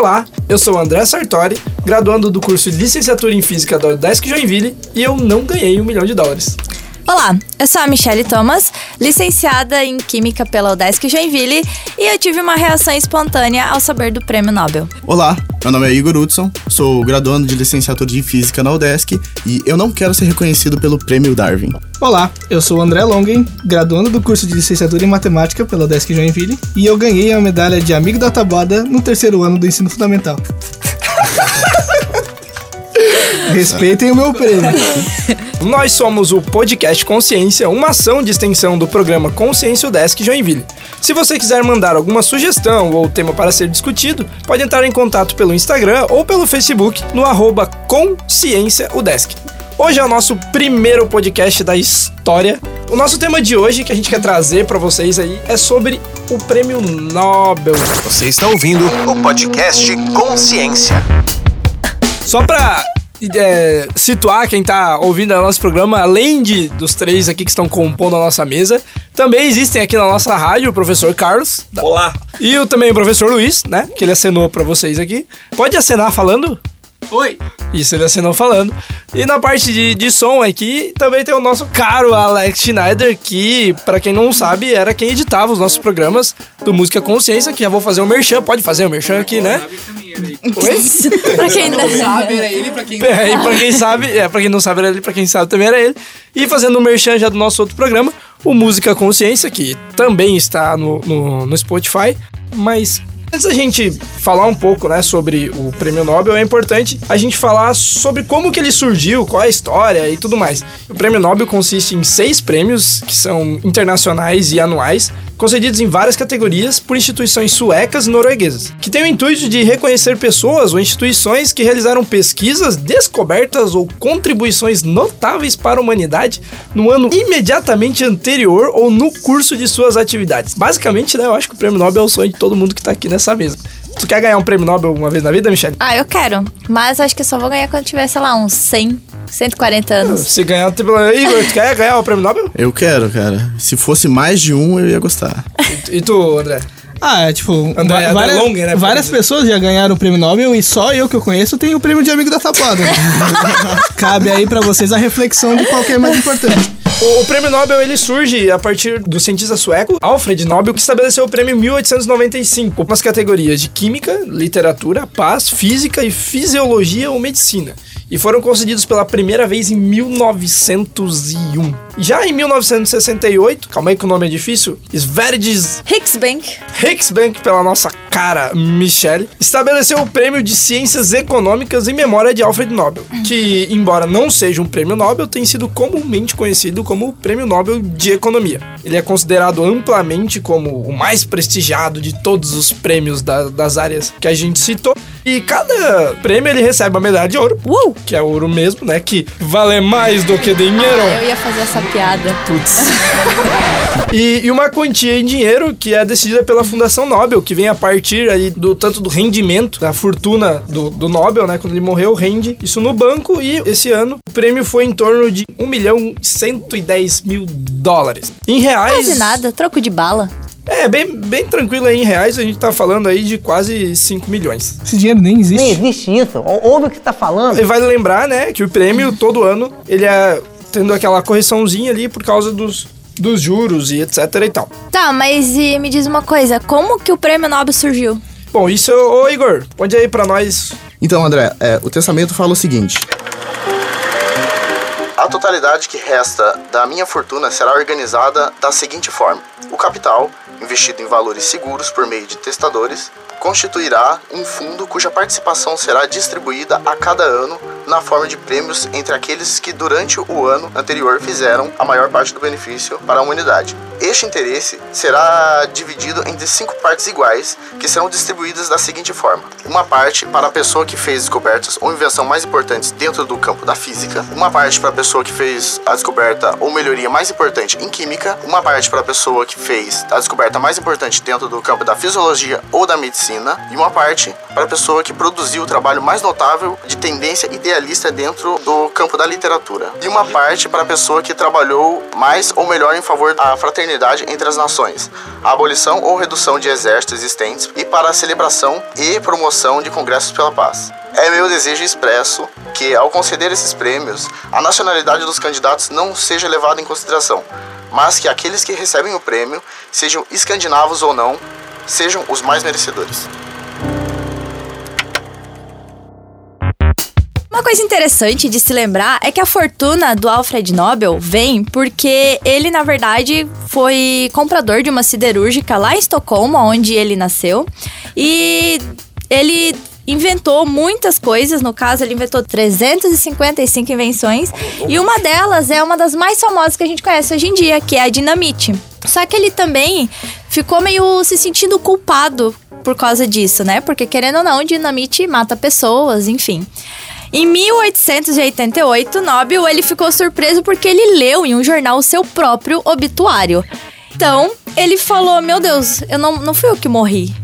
Olá, eu sou o André Sartori, graduando do curso de Licenciatura em Física da Udesc Joinville e eu não ganhei um milhão de dólares. Olá, eu sou a Michelle Thomas, licenciada em Química pela Udesc Joinville e eu tive uma reação espontânea ao saber do Prêmio Nobel. Olá, meu nome é Igor Hudson, sou graduando de licenciatura em Física na Udesc e eu não quero ser reconhecido pelo Prêmio Darwin. Olá, eu sou o André Longen, graduando do curso de licenciatura em Matemática pela Udesc Joinville e eu ganhei a medalha de Amigo da Tabuada no terceiro ano do ensino fundamental. Respeitem o meu prêmio. Nós somos o Podcast Consciência, uma ação de extensão do programa Consciência Udesc Joinville. Se você quiser mandar alguma sugestão ou tema para ser discutido, pode entrar em contato pelo Instagram ou pelo Facebook no arroba Consciência Udesc. Hoje é o nosso primeiro podcast da história. O nosso tema de hoje que a gente quer trazer para vocês aí é sobre o Prêmio Nobel. Você está ouvindo o podcast Consciência. Só pra é, situar quem tá ouvindo o nosso programa, além de dos três aqui que estão compondo a nossa mesa, também existem aqui na nossa rádio o professor Carlos. Olá. E o, também o professor Luiz, né? Que ele acenou para vocês aqui. Pode acenar falando? Oi. Isso, ele assinou falando. E na parte de, de som aqui, também tem o nosso caro Alex Schneider, que, para quem não sabe, era quem editava os nossos programas do Música Consciência, que já vou fazer o um merchan, pode fazer o um merchan aqui, né? Oi? pra quem não sabe, era ele, pra quem é, e pra quem sabe, é, pra quem não sabe era ele, pra quem sabe também era ele. E fazendo o um merchan já do nosso outro programa, o Música Consciência, que também está no, no, no Spotify, mas Antes da gente falar um pouco, né, sobre o Prêmio Nobel, é importante a gente falar sobre como que ele surgiu, qual é a história e tudo mais. O Prêmio Nobel consiste em seis prêmios, que são internacionais e anuais, concedidos em várias categorias por instituições suecas e norueguesas, que têm o intuito de reconhecer pessoas ou instituições que realizaram pesquisas, descobertas ou contribuições notáveis para a humanidade no ano imediatamente anterior ou no curso de suas atividades. Basicamente, né, eu acho que o Prêmio Nobel é o sonho de todo mundo que está aqui nessa mesa. Tu quer ganhar um prêmio Nobel uma vez na vida, Michelle? Ah, eu quero. Mas acho que só vou ganhar quando tiver, sei lá, uns 100, 140 anos. Se ganhar, tipo, Igor, tu quer ganhar o prêmio Nobel? Eu quero, cara. Se fosse mais de um, eu ia gostar. E, e tu, André? Ah, é tipo, André, André várias, Long, né, várias pessoas já ganharam o prêmio Nobel e só eu que eu conheço tenho o prêmio de amigo da tapada. Cabe aí para vocês a reflexão de qual que é mais importante. O, o, prêmio Nobel ele surge a partir do cientista sueco Alfred Nobel, que estabeleceu o prêmio em 1895 nas categorias de química, literatura, paz, física e fisiologia ou medicina e foram concedidos pela primeira vez em 1901. Já em 1968, calma aí que o nome é difícil, Sveriges Hicksbank. Hicksbank, pela nossa cara Michelle, estabeleceu o prêmio de Ciências Econômicas em memória de Alfred Nobel, que, embora não seja um prêmio Nobel, tem sido comumente conhecido como o Prêmio Nobel de Economia. Ele é considerado amplamente como o mais prestigiado de todos os prêmios da, das áreas que a gente citou. E cada prêmio ele recebe uma medalha de ouro. Uh! Que é ouro mesmo, né? Que vale mais do que dinheiro. Ah, eu ia fazer essa piada. Putz. e, e, uma quantia em dinheiro que é decidida pela Fundação Nobel, que vem a partir aí do tanto do rendimento, da fortuna do, do Nobel, né? Quando ele morreu, rende isso no banco. E esse ano o prêmio foi em torno de 1 milhão e 110 mil dólares. Em reais. Quase nada, troco de bala. É, bem, bem tranquilo aí em reais, a gente tá falando aí de quase 5 milhões. Esse dinheiro nem existe. Nem existe isso. Ouve o que você tá falando. E vale lembrar, né, que o prêmio todo ano, ele é tendo aquela correçãozinha ali por causa dos, dos juros e etc e tal. Tá, mas e me diz uma coisa, como que o prêmio Nobel surgiu? Bom, isso, ô Igor, pode aí para nós. Então, André, é, o testamento fala o seguinte: totalidade que resta da minha fortuna será organizada da seguinte forma: o capital, investido em valores seguros por meio de testadores, constituirá um fundo cuja participação será distribuída a cada ano na forma de prêmios entre aqueles que durante o ano anterior fizeram a maior parte do benefício para a humanidade. Este interesse será dividido entre cinco partes iguais, que serão distribuídas da seguinte forma: uma parte para a pessoa que fez descobertas ou invenção mais importantes dentro do campo da física, uma parte para a pessoa que fez a descoberta ou melhoria mais importante em química, uma parte para a pessoa que fez a descoberta mais importante dentro do campo da fisiologia ou da medicina, e uma parte para a pessoa que produziu o trabalho mais notável de tendência idealista dentro do campo da literatura. E uma parte para a pessoa que trabalhou mais ou melhor em favor da fraternidade entre as nações, a abolição ou redução de exércitos existentes e para a celebração e promoção de congressos pela paz. É meu desejo expresso que, ao conceder esses prêmios, a nacionalidade dos candidatos não seja levada em consideração, mas que aqueles que recebem o prêmio, sejam escandinavos ou não, sejam os mais merecedores. Uma coisa interessante de se lembrar é que a fortuna do Alfred Nobel vem porque ele, na verdade, foi comprador de uma siderúrgica lá em Estocolmo, onde ele nasceu. E ele inventou muitas coisas, no caso ele inventou 355 invenções, e uma delas é uma das mais famosas que a gente conhece hoje em dia, que é a dinamite. Só que ele também ficou meio se sentindo culpado por causa disso, né? Porque querendo ou não, dinamite mata pessoas, enfim. Em 1888, Nobel ele ficou surpreso porque ele leu em um jornal o seu próprio obituário. Então, ele falou: Meu Deus, eu não, não fui eu que morri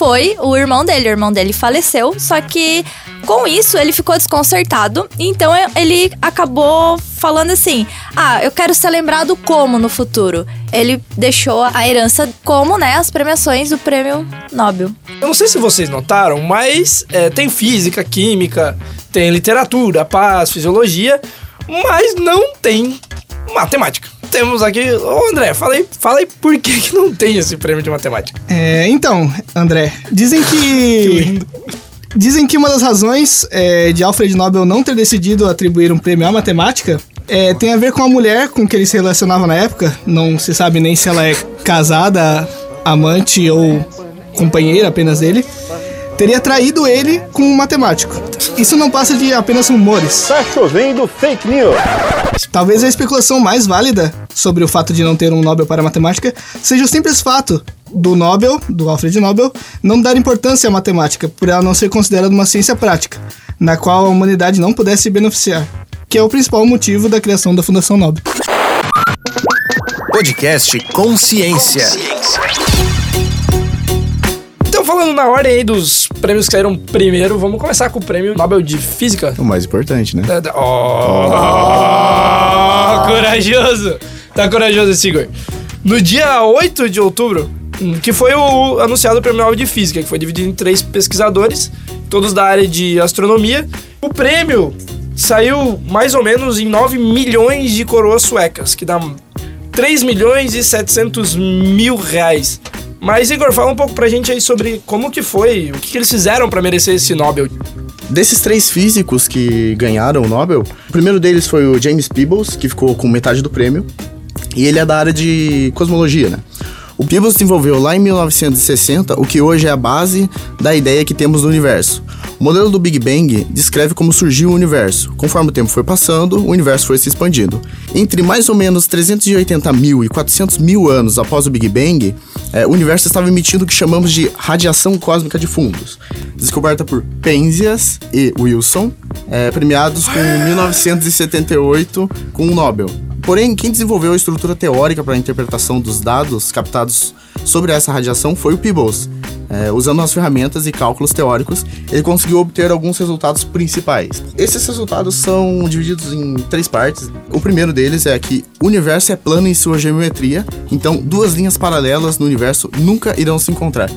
foi o irmão dele. O irmão dele faleceu, só que com isso ele ficou desconcertado. Então ele acabou falando assim: Ah, eu quero ser lembrado como no futuro. Ele deixou a herança como, né, as premiações do prêmio Nobel. Eu não sei se vocês notaram, mas é, tem física, química, tem literatura, paz, fisiologia, mas não tem matemática temos aqui. Ô André, fala aí, fala aí por que, que não tem esse prêmio de matemática. É, então, André, dizem que. que dizem que uma das razões é, de Alfred Nobel não ter decidido atribuir um prêmio à matemática é, tem a ver com a mulher com que ele se relacionava na época. Não se sabe nem se ela é casada, amante ou companheira apenas dele teria traído ele com um matemático. Isso não passa de apenas rumores. Tá chovendo fake news. Talvez a especulação mais válida sobre o fato de não ter um Nobel para matemática seja o simples fato do Nobel, do Alfred Nobel, não dar importância à matemática, por ela não ser considerada uma ciência prática, na qual a humanidade não pudesse se beneficiar, que é o principal motivo da criação da Fundação Nobel. Podcast Consciência. Consciência falando na ordem aí dos prêmios que saíram primeiro, vamos começar com o prêmio Nobel de Física. O mais importante, né? Oh, oh. corajoso! Tá corajoso esse Igor. No dia 8 de outubro, que foi o anunciado o prêmio Nobel de Física, que foi dividido em três pesquisadores, todos da área de astronomia. O prêmio saiu mais ou menos em 9 milhões de coroas suecas, que dá 3 milhões e 700 mil reais. Mas, Igor, fala um pouco pra gente aí sobre como que foi, o que, que eles fizeram para merecer esse Nobel. Desses três físicos que ganharam o Nobel, o primeiro deles foi o James Peebles, que ficou com metade do prêmio, e ele é da área de cosmologia, né? O Peebles desenvolveu lá em 1960 o que hoje é a base da ideia que temos do universo. O modelo do Big Bang descreve como surgiu o universo. Conforme o tempo foi passando, o universo foi se expandindo. Entre mais ou menos 380 mil e 400 mil anos após o Big Bang, é, o universo estava emitindo o que chamamos de radiação cósmica de fundos, descoberta por Penzias e Wilson, é, premiados com 1978 com o Nobel. Porém, quem desenvolveu a estrutura teórica para a interpretação dos dados captados sobre essa radiação foi o Peebles. É, usando as ferramentas e cálculos teóricos, ele conseguiu obter alguns resultados principais. Esses resultados são divididos em três partes. O primeiro deles é que o universo é plano em sua geometria, então duas linhas paralelas no universo nunca irão se encontrar.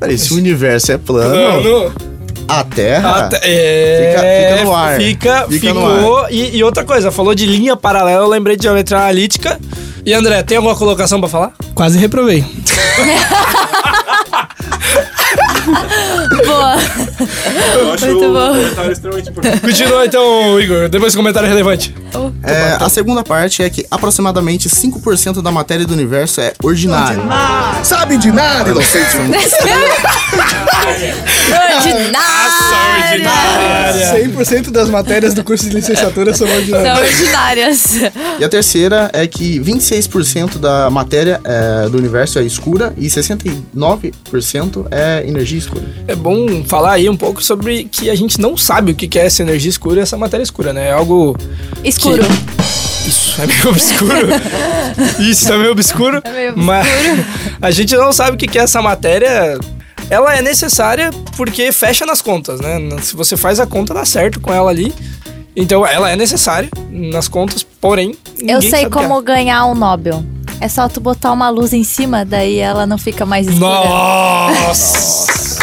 Peraí, se o universo é plano. plano a Terra a te é, fica, fica, no ar. Fica, fica ficou. E, e, outra coisa, falou de linha paralela, eu lembrei de geometria analítica. E André, tem alguma colocação para falar? Quase reprovei. Boa. Eu acho Muito bom. comentário extremamente importante. Continua então, Igor. Depois comentário relevante. É, a segunda parte é que aproximadamente 5% da matéria do universo é ordinária. Sabe de nada, inocente. ordinária. 100% das matérias do curso de licenciatura são ordinárias. São ordinárias. E a terceira é que 26% da matéria é, do universo é escura e 69% é energia escura. É bom falar aí um pouco sobre que a gente não sabe o que é essa energia escura e essa matéria escura, né? É algo. Escuro. Que... Isso, é meio obscuro. Isso, é meio obscuro. É meio obscuro. Mas a gente não sabe o que é essa matéria ela é necessária porque fecha nas contas, né? Se você faz a conta, dá certo com ela ali. Então ela é necessária nas contas, porém. Eu ninguém sei sabe o que como ganhar um Nobel. É só tu botar uma luz em cima, daí ela não fica mais escura. Nossa!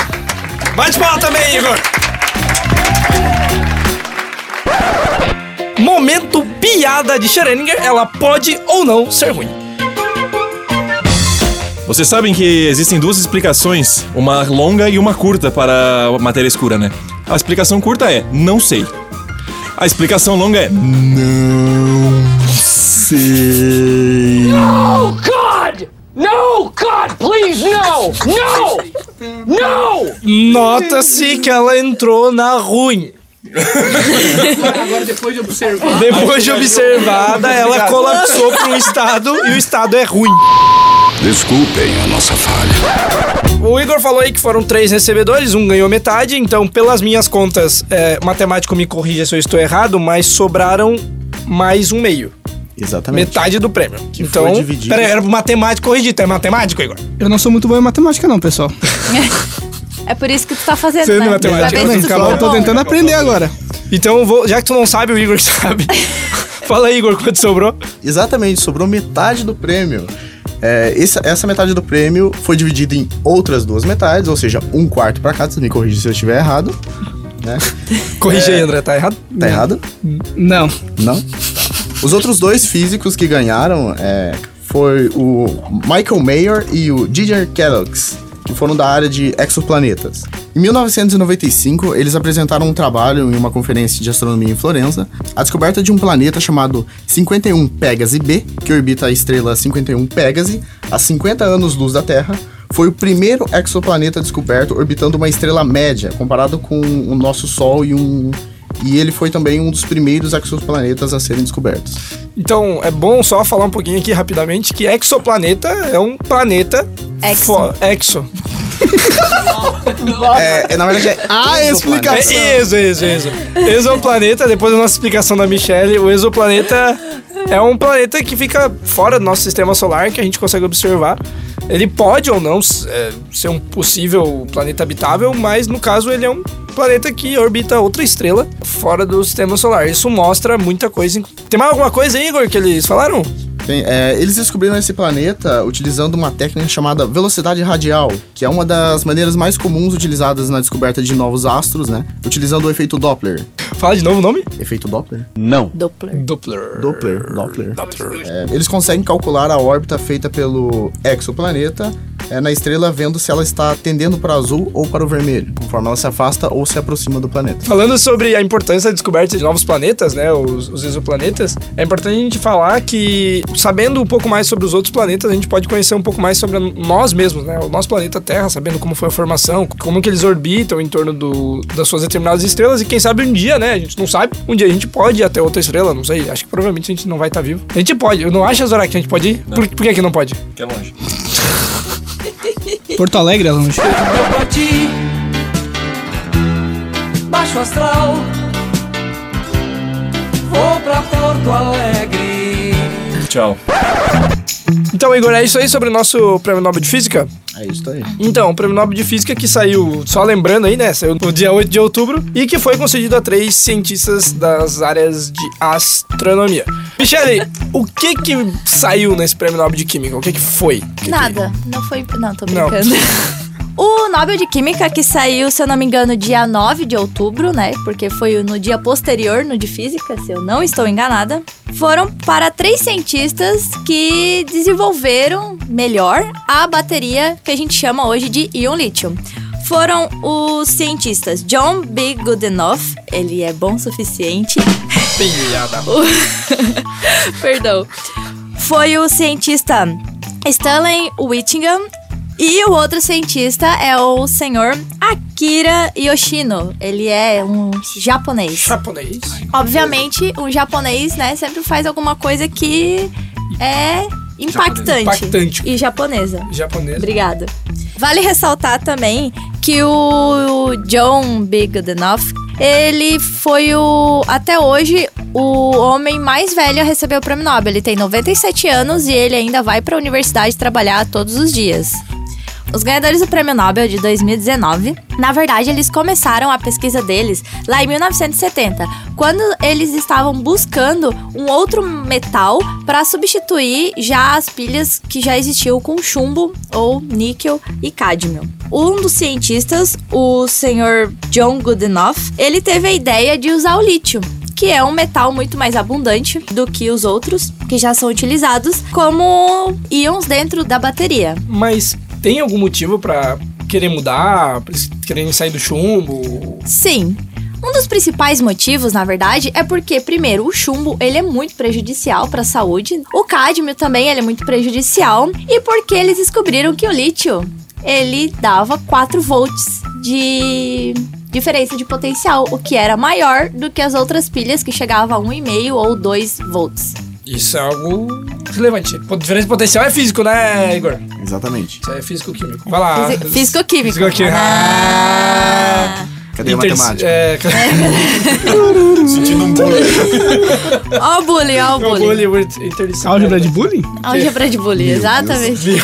Bate palma também, Igor! Momento piada de Schrödinger, ela pode ou não ser ruim. Vocês sabem que existem duas explicações, uma longa e uma curta para a matéria escura, né? A explicação curta é não sei. A explicação longa é não sei. No, God! No, God, please, no! No! No! Nota-se que ela entrou na ruim. Agora, depois de observar. Depois de observada, ela colapsou para um estado e o estado é ruim. Desculpem a nossa falha. O Igor falou aí que foram três recebedores, um ganhou metade, então, pelas minhas contas, é, matemático me corrija se eu estou errado, mas sobraram mais um meio. Exatamente. Metade do prêmio. Que então, foi dividido. peraí, era matemático corrigido. É matemático, Igor? Eu não sou muito bom em matemática, não, pessoal. É por isso que tu tá fazendo, Sendo né? matemática, for Eu tô bom. tentando aprender agora. Então, eu vou, já que tu não sabe, o Igor sabe. Fala aí, Igor, quanto sobrou? Exatamente, sobrou metade do prêmio. É, essa, essa metade do prêmio foi dividida em outras duas metades, ou seja, um quarto pra cada. Você me corrige se eu estiver errado. Né? Aí, André, tá errado? Tá errado? Não. Não? Os outros dois físicos que ganharam é, foi o Michael Mayer e o Giger Kellogg's, que foram da área de exoplanetas. Em 1995, eles apresentaram um trabalho em uma conferência de astronomia em Florença, a descoberta de um planeta chamado 51 Pegasi B, que orbita a estrela 51 Pegasi, a 50 anos-luz da Terra, foi o primeiro exoplaneta descoberto orbitando uma estrela média, comparado com o nosso Sol e um... E ele foi também um dos primeiros exoplanetas a serem descobertos. Então, é bom só falar um pouquinho aqui rapidamente que exoplaneta é um planeta Exo. fo- exo. É, é, na verdade é Ah, É explicação. exo, exo, exo. Exoplaneta, depois da nossa explicação da Michelle, o exoplaneta é um planeta que fica fora do nosso sistema solar, que a gente consegue observar. Ele pode ou não é, ser um possível planeta habitável, mas no caso ele é um planeta que orbita outra estrela fora do sistema solar. Isso mostra muita coisa. Tem mais alguma coisa aí, Igor, que eles falaram? Bem, é, eles descobriram esse planeta utilizando uma técnica chamada velocidade radial, que é uma das maneiras mais comuns utilizadas na descoberta de novos astros, né? Utilizando o efeito Doppler. Fala de novo o nome? Efeito Doppler? Não. Doppler. Doppler. Doppler. Doppler. É, eles conseguem calcular a órbita feita pelo exoplaneta é, na estrela, vendo se ela está tendendo para o azul ou para o vermelho, conforme ela se afasta ou se aproxima do planeta. Falando sobre a importância da descoberta de novos planetas, né, os, os exoplanetas, é importante a gente falar que, sabendo um pouco mais sobre os outros planetas, a gente pode conhecer um pouco mais sobre nós mesmos, né, o nosso planeta Terra, sabendo como foi a formação, como que eles orbitam em torno do, das suas determinadas estrelas e quem sabe um dia, né, a gente não sabe, um dia a gente pode ir até outra estrela, não sei, acho que provavelmente a gente não vai estar vivo. A gente pode, eu não acho, Zorak, que a gente pode ir? Por, por que que não pode? Que é longe. Porto Alegre é longe. Eu pra ti, baixo astral. Vou pra Porto Alegre. Tchau. Então, Igor, é isso aí sobre o nosso Prêmio Nobel de Física? É isso aí. Então, o Prêmio Nobel de Física que saiu, só lembrando aí, né? Saiu no dia 8 de outubro e que foi concedido a três cientistas das áreas de astronomia. Michele, o que que saiu nesse Prêmio Nobel de Química? O que que foi? Nada. Não foi. Não, tô Não. O Nobel de Química, que saiu, se eu não me engano, dia 9 de outubro, né? Porque foi no dia posterior, no de Física, se eu não estou enganada. Foram para três cientistas que desenvolveram melhor a bateria que a gente chama hoje de íon lítio. Foram os cientistas John B. Goodenough, ele é bom o suficiente. Perdão. Foi o cientista Stanley Whittingham e o outro cientista é o senhor Akira Yoshino. Ele é um japonês. Japonês. Obviamente, um japonês, né, sempre faz alguma coisa que é impactante. Impactante. E japonesa. Japonês. Obrigada. Vale ressaltar também que o John B. Goodenough, ele foi o, até hoje, o homem mais velho a receber o prêmio Nobel. Ele tem 97 anos e ele ainda vai para a universidade trabalhar todos os dias. Os ganhadores do Prêmio Nobel de 2019, na verdade, eles começaram a pesquisa deles lá em 1970, quando eles estavam buscando um outro metal para substituir já as pilhas que já existiam com chumbo ou níquel e cádmio. Um dos cientistas, o senhor John Goodenough, ele teve a ideia de usar o lítio que é um metal muito mais abundante do que os outros que já são utilizados como íons dentro da bateria. Mas tem algum motivo pra querer mudar, quererem sair do chumbo? Sim. Um dos principais motivos, na verdade, é porque, primeiro, o chumbo ele é muito prejudicial para a saúde, o cádmio também ele é muito prejudicial, e porque eles descobriram que o lítio ele dava 4 volts de diferença de potencial, o que era maior do que as outras pilhas que chegava a 1,5 ou 2 volts. Isso é algo relevante. Pô, Diferença de potencial é físico, né, Igor? Exatamente. Isso aí é físico-químico. Vai lá. Físico-químico. Físico-químico. Ah. Cadê a Inter- matemática? É, Sentindo um bullying. Ó o bullying, ó o o bullying. bullying interdisciplinar. Álgebra de bullying? Álgebra de bullying, exatamente.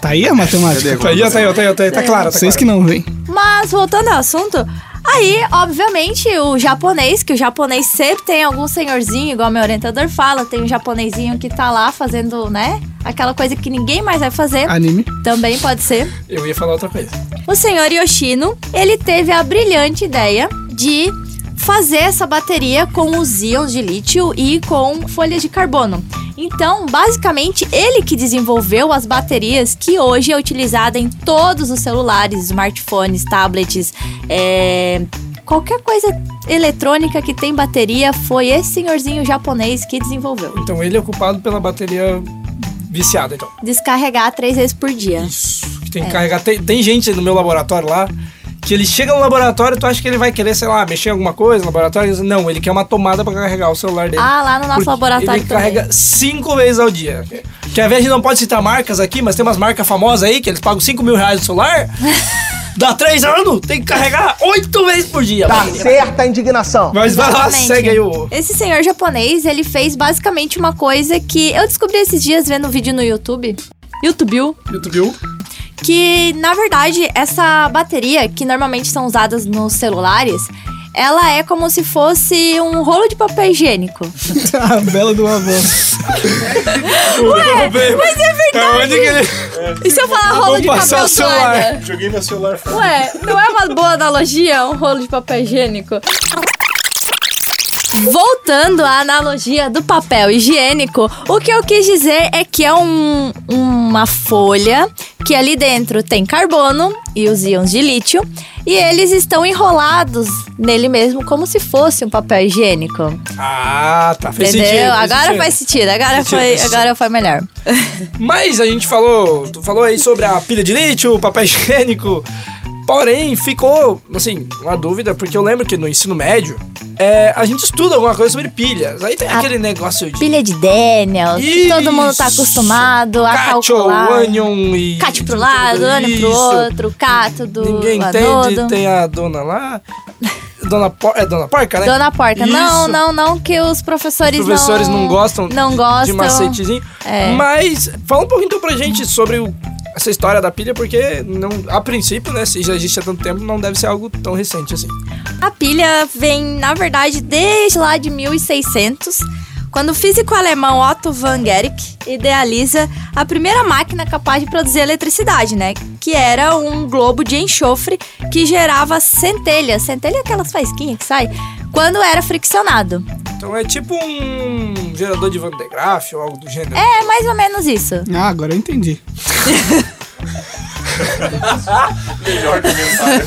Tá aí a matemática? Tá aí, tá aí, ó, tá aí, tá aí, tá claro, tá Vocês claro. que não veem. Mas voltando ao assunto, aí, obviamente, o japonês, que o japonês sempre tem algum senhorzinho, igual meu orientador fala, tem um japonesinho que tá lá fazendo, né? Aquela coisa que ninguém mais vai fazer. Anime. Também pode ser. Eu ia falar outra coisa. O senhor Yoshino, ele teve a brilhante ideia de fazer essa bateria com os íons de lítio e com folhas de carbono. Então, basicamente, ele que desenvolveu as baterias que hoje é utilizada em todos os celulares, smartphones, tablets, é, qualquer coisa eletrônica que tem bateria, foi esse senhorzinho japonês que desenvolveu. Então ele é culpado pela bateria viciada, então. Descarregar três vezes por dia. Isso. Tem que carregar. Tem, tem gente no meu laboratório lá que ele chega no laboratório, tu acha que ele vai querer, sei lá, mexer em alguma coisa no laboratório? Não, ele quer uma tomada pra carregar o celular dele. Ah, lá no nosso laboratório Ele também. carrega cinco vezes ao dia. Que ao invés de não pode citar marcas aqui, mas tem umas marcas famosas aí que eles pagam 5 mil reais no celular. Dá três anos, tem que carregar oito vezes por dia. Tá mano. certa a indignação. Mas vai lá, segue aí o. Esse senhor japonês, ele fez basicamente uma coisa que eu descobri esses dias vendo um vídeo no YouTube. YouTube, YouTube. Que na verdade essa bateria, que normalmente são usadas nos celulares, ela é como se fosse um rolo de papel higiênico. a bela do avô. Ué, mas é verdade. Que ele. E se eu falar rolo Vamos de passar papel o celular. toalha? Joguei meu celular fora. Ué, não é uma boa analogia um rolo de papel higiênico? Voltando à analogia do papel higiênico, o que eu quis dizer é que é um- uma folha que ali dentro tem carbono e os íons de lítio e eles estão enrolados nele mesmo como se fosse um papel higiênico. Ah, tá. Fez Entendeu? sentido. fez agora sentido. faz sentido, agora Faz foi, sentido. agora foi melhor. Mas a gente falou, tu falou aí sobre a pilha de lítio, papel higiênico. Porém, ficou, assim, uma dúvida, porque eu lembro que no ensino médio, é, a gente estuda alguma coisa sobre pilhas. Aí tem A aquele negócio de Pilha de Daniel, que todo mundo tá Isso. acostumado a Cacho, calcular. onion e... Cate pro lado, onion pro Isso. outro, cato do Ninguém anodo. entende, tem a dona lá. Dona Por... É Dona Porca, né? Dona Porca. Não, Isso. não, não, que os professores, Os professores não, gostam, não gostam. de macetezinho. É. Mas fala um pouquinho então pra gente sobre o- essa história da pilha, porque não, a princípio, né, se já existe há tanto tempo, não deve ser algo tão recente assim. A pilha vem, na verdade, desde lá de 1600, quando o físico alemão Otto van Guericke idealiza a primeira máquina capaz de produzir eletricidade, né? Que era um globo de enxofre que gerava centelha. Centelha é aquelas faísquinhas que sai quando era friccionado. Então é tipo um gerador de Van de Graaff ou algo do gênero. É mais ou menos isso. Ah, agora eu entendi. Melhor comentário.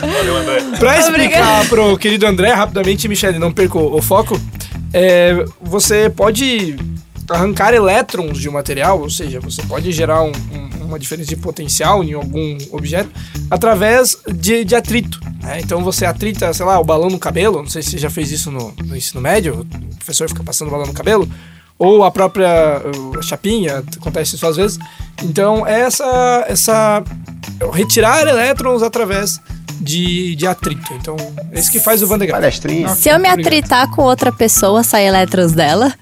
Valeu, André. Pra explicar pro querido André, rapidamente, Michele, não perca o o foco, é, você pode arrancar elétrons de um material, ou seja, você pode gerar um- um- uma diferença de potencial em algum objeto através de, de atrito. né? Então você atrita, sei lá, o balão no cabelo, não sei se você já fez isso no, no ensino médio, o professor fica passando o balão no cabelo, ou a própria uh, chapinha, acontece isso às vezes. Então, essa, essa retirar elétrons através de, de atrito. Então, é isso que faz o Van de Graaff. Se eu me atritar com outra pessoa, sai elétrons dela.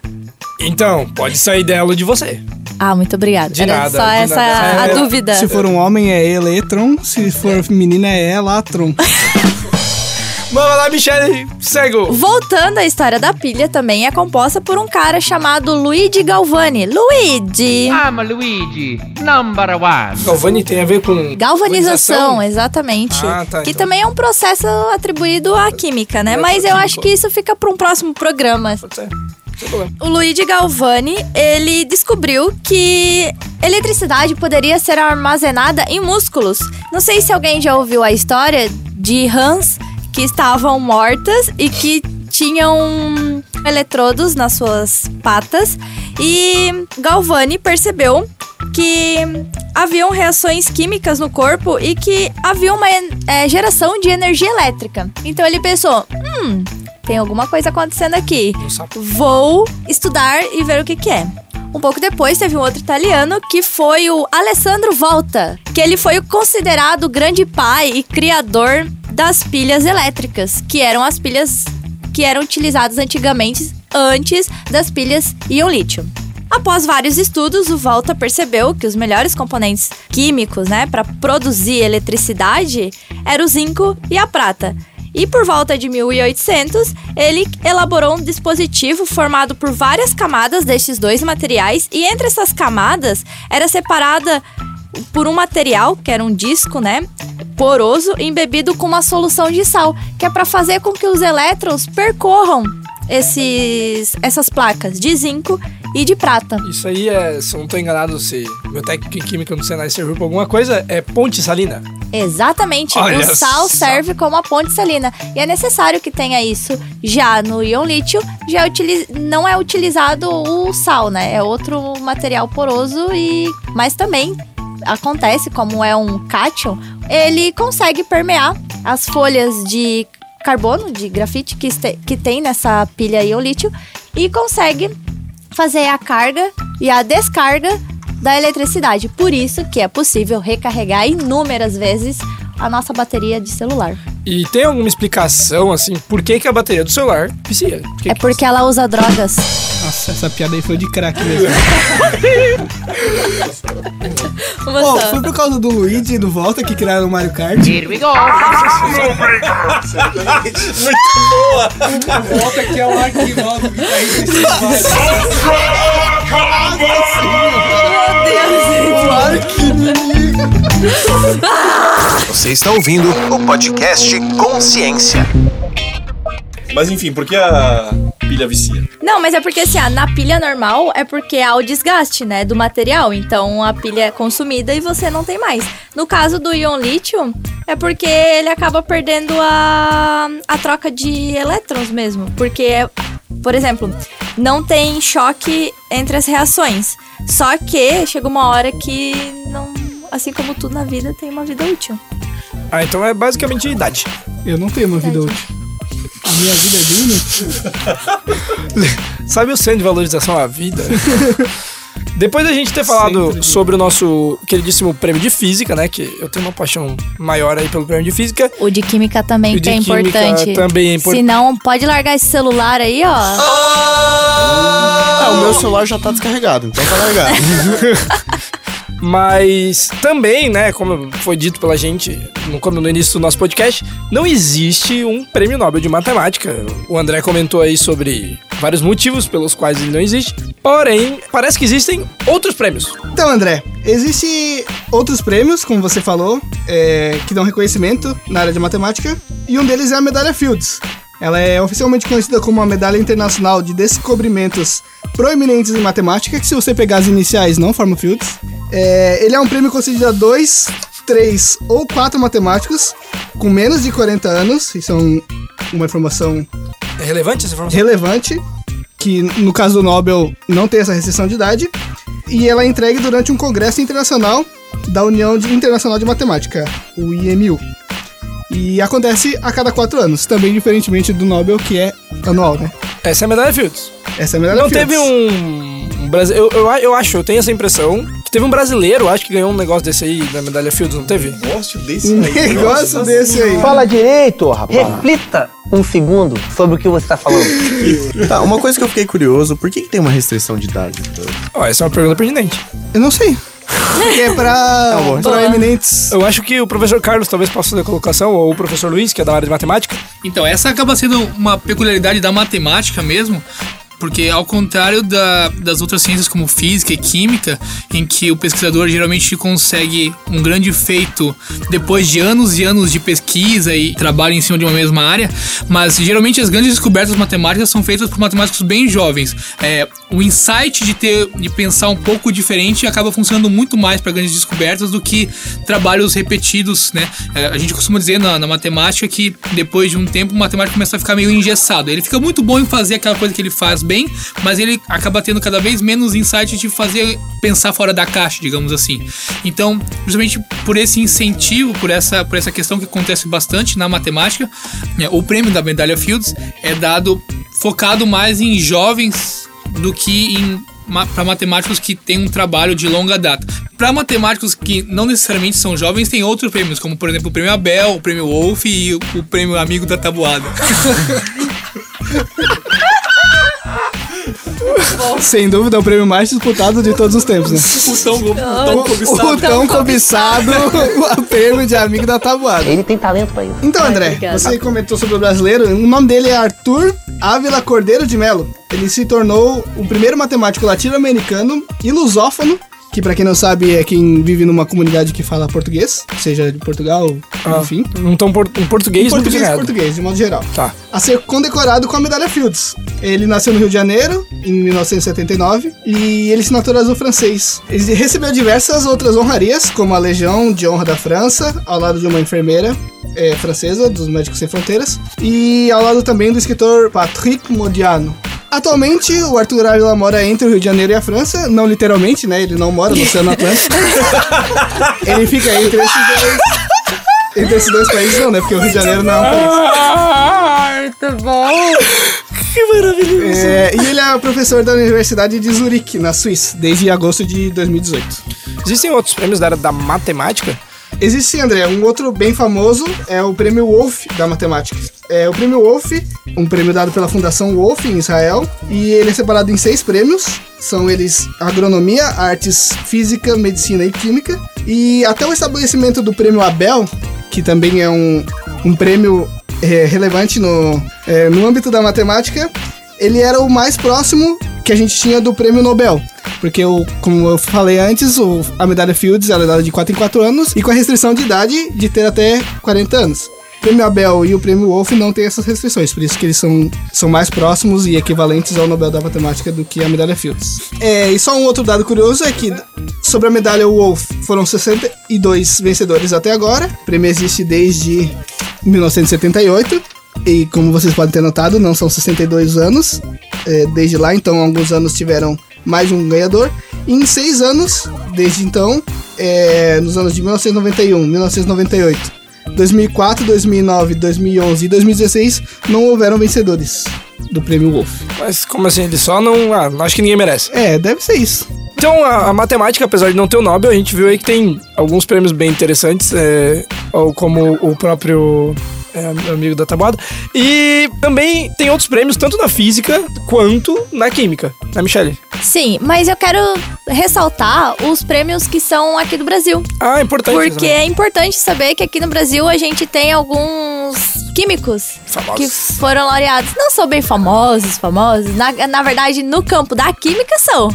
Então, pode sair dela de você. Ah, muito obrigada. De Era nada, só de essa nada. a É, dúvida. Se for um homem é eletron, se for menina é elatron. Vamos lá, Michele, segue. Voltando à história da pilha, também é composta por um cara chamado Luigi Galvani. Luigi! I'm Luigi, number one. Galvani tem a ver com... Galvanização, exatamente. Ah, tá, que então. também é um processo atribuído à química, né? Mas eu acho que isso fica para um próximo programa. Pode ser. O Luigi Galvani, ele descobriu que eletricidade poderia ser armazenada em músculos. Não sei se alguém já ouviu a história de rãs que estavam mortas e que tinham eletrodos nas suas patas. E Galvani percebeu que haviam reações químicas no corpo e que havia uma eh, geração de energia elétrica. Então ele pensou: hum, tem alguma coisa acontecendo aqui. Vou estudar e ver o que, que é. Um pouco depois teve um outro italiano que foi o Alessandro Volta, que ele foi o considerado grande pai e criador das pilhas elétricas, que eram as pilhas que eram utilizadas antigamente antes das pilhas íon-lítio. Após vários estudos, o Volta percebeu que os melhores componentes químicos, né, para produzir eletricidade eram o zinco e a prata. E por volta de 1800, ele elaborou um dispositivo formado por várias camadas destes dois materiais e entre essas camadas era separada por um material, que era um disco, né, poroso, embebido com uma solução de sal, que é para fazer com que os elétrons percorram esses, essas placas de zinco e de prata. Isso aí é, se eu não tô enganado, se meu técnico em química no Senai serviu pra alguma coisa, é ponte salina. Exatamente. Olha o sal serve como a ponte salina. E é necessário que tenha isso já no íon lítio. Já é utili- não é utilizado o sal, né? É outro material poroso e. Mas também acontece, como é um cátion, ele consegue permear as folhas de carbono, de grafite que, que tem nessa pilha íon lítio e consegue fazer a carga e a descarga da eletricidade. Por isso que é possível recarregar inúmeras vezes a nossa bateria de celular. E tem alguma explicação, assim, por que, que a bateria do celular vicia? Por que É porque ela usa drogas. Nossa, essa piada aí foi de craque mesmo. Foi por causa do Luigi e do Volta que criaram o Mario Kart. Here we go. Volta que é o arquivoto que tá Claro Você está ouvindo o podcast Consciência. Mas enfim, por que a pilha vicia? Não, mas é porque assim, ah, na pilha normal é porque há o desgaste, né, do material. Então a pilha é consumida e você não tem mais. No caso do íon lítio, é porque ele acaba perdendo a, a troca de elétrons mesmo. Porque, por exemplo, não tem choque entre as reações. Só que chega uma hora que não. Assim como tudo na vida, tem uma vida útil. Ah, então é basicamente a idade. Eu não tenho uma vida útil. A minha vida é minuto. Sabe o centro de valorização à vida? Depois da gente ter falado sobre o nosso queridíssimo prêmio de física, né? Que eu tenho uma paixão maior aí pelo prêmio de física. O de química também O de que é química importante. também é impor- Se não, pode largar esse celular aí, ó. Ah, o meu celular já tá descarregado, então tá largado. Mas também, né, como foi dito pela gente no, no início do nosso podcast, não existe um prêmio Nobel de Matemática. O André comentou aí sobre vários motivos pelos quais ele não existe. Porém, parece que existem outros prêmios. Então, André, existe outros prêmios, como você falou, é, que dão reconhecimento na área de matemática, e um deles é a medalha Fields. Ela é oficialmente conhecida como a medalha internacional de descobrimentos proeminentes em matemática, que se você pegar as iniciais não forma Fields. É, ele é um prêmio concedido a dois, três ou quatro matemáticos com menos de 40 anos, isso é um- uma informação É relevante essa informação? relevante, que no caso do Nobel não tem essa restrição de idade, e ela é entregue durante um congresso internacional da União de- Internacional de Matemática, o IMU. E acontece a cada quatro anos, também diferentemente do Nobel, que é anual, né? Essa é a medalha Fields. Essa é a medalha Não Fields. teve um. um brasi- eu, eu, eu acho, eu tenho essa impressão Que teve um brasileiro, acho que ganhou um negócio desse aí da medalha Fields, não teve? Negócio desse Um negócio desse aí. Fala direito, rapaz. Reflita um segundo sobre o que você está falando. Tá, uma coisa que eu fiquei curioso, por que, que tem uma restrição de idade? Ó, essa é uma pergunta pertinente. Eu não sei. Porque é pra, bom. pra eminentes. Eu acho que o professor Carlos talvez possa fazer a colocação, ou o professor Luiz, que é da área de matemática. Então, essa acaba sendo uma peculiaridade da matemática mesmo, porque ao contrário da- das outras ciências como física e química, em que o pesquisador geralmente consegue um grande feito depois de anos e anos de pesquisa e trabalho em cima de uma mesma área, mas geralmente as grandes descobertas matemáticas são feitas por matemáticos bem jovens. É, o insight de ter de pensar um pouco diferente acaba funcionando muito mais para grandes descobertas do que trabalhos repetidos, né? É, a gente costuma dizer na, na matemática que depois de um tempo o matemático começa a ficar meio engessado. Ele fica muito bom em fazer aquela coisa que ele faz bem, mas ele acaba tendo cada vez menos insight de fazer pensar fora da caixa, digamos assim. Então, justamente por esse incentivo, por essa, por essa questão que acontece bastante na matemática, né, o prêmio da medalha Fields é dado focado mais em jovens do que em para matemáticos que têm um trabalho de longa data. Para matemáticos que não necessariamente são jovens, tem outros prêmios, como por exemplo o prêmio Abel, o prêmio Wolf e o, prêmio Amigo da Tabuada. Sem dúvida, é o prêmio mais disputado de todos os tempos, né? o tão, tão O cobiçado. tão cobiçado o prêmio de amigo da tabuada. Ele tem talento pra isso. Então, Ai, André, obrigada. você comentou sobre o brasileiro. O nome dele é Arthur Ávila Cordeiro de Melo. Ele se tornou o primeiro matemático latino-americano e lusófono, que pra quem não sabe é quem vive numa comunidade que fala português, seja de Portugal, enfim. Um, tom por, um português, muito Português, português, de modo geral. Tá. A ser condecorado com a medalha Fields. Ele nasceu no Rio de Janeiro, em 1979, e ele se naturalizou francês. Ele recebeu diversas outras honrarias, como a Legião de Honra da França, ao lado de uma enfermeira eh, francesa, dos Médicos Sem Fronteiras, e ao lado também do escritor Patrick Modiano. Atualmente, o Arthur Ávila mora entre o Rio de Janeiro e a França, não literalmente, né? Ele não mora no Oceano Atlântico. ele fica entre esses dois. Entre esses dois países, não, né? Porque o Rio de Janeiro não é um país. Muito bom. Que maravilhoso. É, e ele é professor da Universidade de Zurique, na Suíça, desde agosto de 2018. Existem outros prêmios da área da matemática? Existe sim, André, um outro bem famoso é o prêmio Wolf da matemática. É o prêmio Wolf, um prêmio dado pela Fundação Wolf em Israel, e ele é separado em seis prêmios. São eles agronomia, artes, física, medicina e química. E até o estabelecimento do prêmio Abel, que também é um, um prêmio é, relevante no, é, no âmbito da matemática, ele era o mais próximo que a gente tinha do prêmio Nobel. Porque, o, como eu falei antes, o- a medalha Fields ela é dada de 4 em 4 anos e com a restrição de idade de ter até 40 anos. O prêmio Abel e o prêmio Wolf não têm essas restrições, por isso que eles são, são mais próximos e equivalentes ao Nobel da Matemática do que a medalha Fields. É, e só um outro dado curioso é que sobre a medalha Wolf foram 62 vencedores até agora. O prêmio existe desde 1978. E como vocês podem ter notado, não são 62 anos é, desde lá, então alguns anos tiveram mais de um ganhador. E em seis anos, desde então, é, nos anos de 1991, 1998, 2004, 2009, 2011 e 2016, não houveram vencedores do prêmio Wolf. Mas como assim? Ele só não. Ah, acho que ninguém merece. É, deve ser isso. Então, a, a matemática, apesar de não ter o Nobel, a gente viu aí que tem alguns prêmios bem interessantes, é, ou como o próprio é, amigo da tabuada. E também tem outros prêmios, tanto na física quanto na química, né, Michele? Sim, mas eu quero ressaltar os prêmios que são aqui do Brasil. Ah, importante. Porque né? é importante saber que aqui no Brasil a gente tem alguns químicos Famosos. que foram laureados. Não são bem famosos, famosos. Na, na verdade, no campo da química são.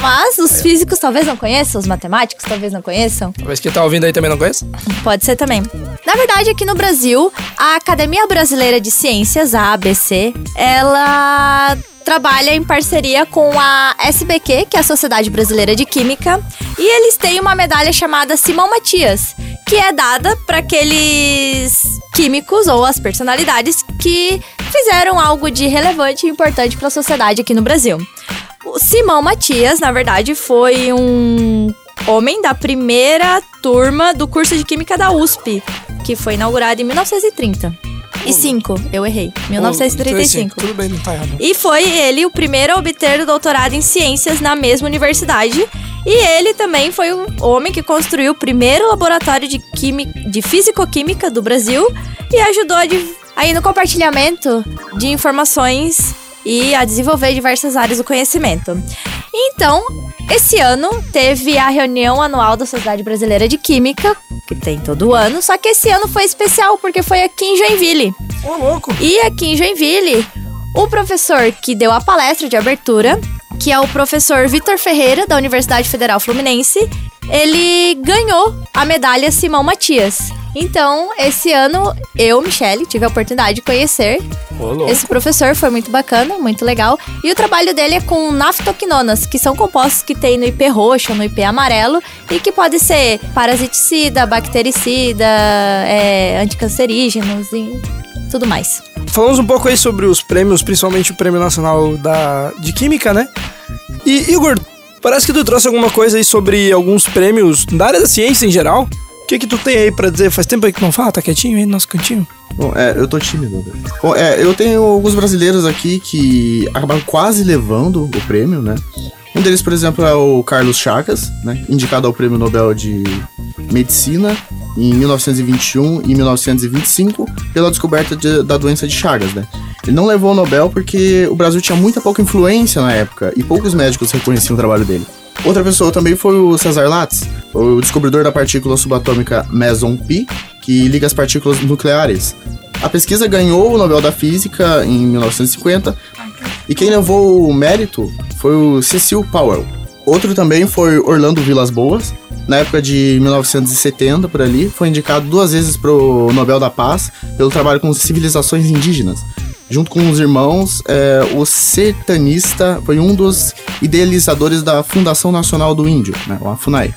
Mas os físicos talvez não conheçam, os matemáticos talvez não conheçam. Talvez quem tá ouvindo aí também não conheça. Pode ser também. Na verdade, aqui no Brasil, a Academia Brasileira de Ciências, a ABC, ela trabalha em parceria com a SBQ, que é a Sociedade Brasileira de Química, e eles têm uma medalha chamada Simão Matias, que é dada para aqueles químicos ou as personalidades que fizeram algo de relevante e importante para a sociedade aqui no Brasil. O Simão Matias, na verdade, foi um homem da primeira turma do curso de Química da USP, que foi inaugurado em 1930. E 5, eu errei. 1935. Tudo bem, não tá errado. E foi ele o primeiro a obter o doutorado em ciências na mesma universidade. E ele também foi o homem que construiu o primeiro laboratório de, quimi- de fisicoquímica do Brasil e ajudou a de- aí no compartilhamento de informações e a desenvolver diversas áreas do conhecimento. Então, esse ano teve a reunião anual da Sociedade Brasileira de Química, que tem todo ano, só que esse ano foi especial porque foi aqui em Joinville. Ô, louco! E aqui em Joinville, o professor que deu a palestra de abertura, que é o professor Vitor Ferreira, da Universidade Federal Fluminense, ele ganhou a medalha Simão Matias. Então, esse ano, eu, Michele, tive a oportunidade de conhecer Ô, louco. esse professor, foi muito bacana, muito legal. E o trabalho dele é com naftoquinonas, que são compostos que tem no IP roxo, no IP amarelo, e que pode ser parasiticida, bactericida, é, anticancerígenos e tudo mais. Falamos um pouco aí sobre os prêmios, principalmente o Prêmio Nacional da, de Química, né? E, Igor, parece que tu trouxe alguma coisa aí sobre alguns prêmios da área da ciência em geral. O que que tu tem aí pra dizer? Faz tempo aí que não fala, tá quietinho aí no nosso cantinho? Bom, é, eu tô tímido. velho. Bom, é, eu tenho alguns brasileiros aqui que acabaram quase levando o prêmio, né? Um deles, por exemplo, é o Carlos Chagas, né? Indicado ao Prêmio Nobel de Medicina em 1921 e 1925 pela descoberta de- da doença de Chagas, né? Ele não levou o Nobel porque o Brasil tinha muita pouca influência na época e poucos médicos reconheciam o trabalho dele. Outra pessoa também foi o Cesar Latz, o descobridor da partícula subatômica Meson Pi, que liga as partículas nucleares. A pesquisa ganhou o Nobel da Física em 1950 e quem levou o mérito foi o Cecil Powell. Outro também foi Orlando Vilas Boas, na época de 1970 por ali, foi indicado duas vezes para o Nobel da Paz pelo trabalho com civilizações indígenas. Junto com os irmãos, é, o sertanista foi um dos idealizadores da Fundação Nacional do Índio, né, a FUNAI.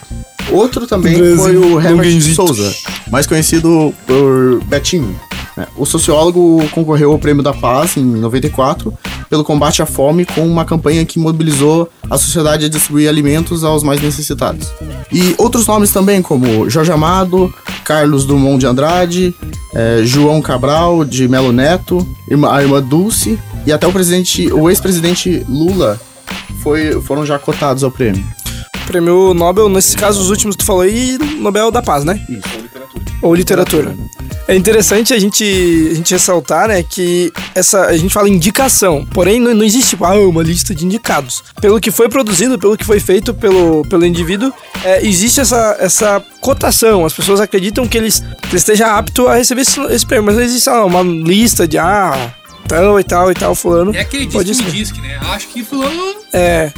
Outro também foi o Herbert. Souza, mais conhecido por Betinho. né. O sociólogo concorreu ao Prêmio da Paz em 94 pelo combate à fome com uma campanha que mobilizou a sociedade a distribuir alimentos aos mais necessitados. E outros nomes também, como Jorge Amado, Carlos Drummond de Andrade, eh, João Cabral de Melo Neto, a irmã Dulce e até o presidente, o ex-presidente Lula foi, foram já cotados ao prêmio. Prêmio Nobel, nesse caso, os últimos que tu falou aí, Nobel da Paz, né? Isso, Ou literatura. É interessante a gente, a gente ressaltar, né, que essa, a gente fala indicação, porém não, não existe tipo, ah, uma lista de indicados. Pelo que foi produzido, pelo que foi feito pelo, pelo indivíduo, é, existe essa, essa cotação. As pessoas acreditam que eles, que ele esteja apto a receber esse, esse prêmio, mas não existe lá, uma lista de, ah, tal e tal e tal, fulano. É aquele Pode disque me ser. disque, né? Acho que fulano. É.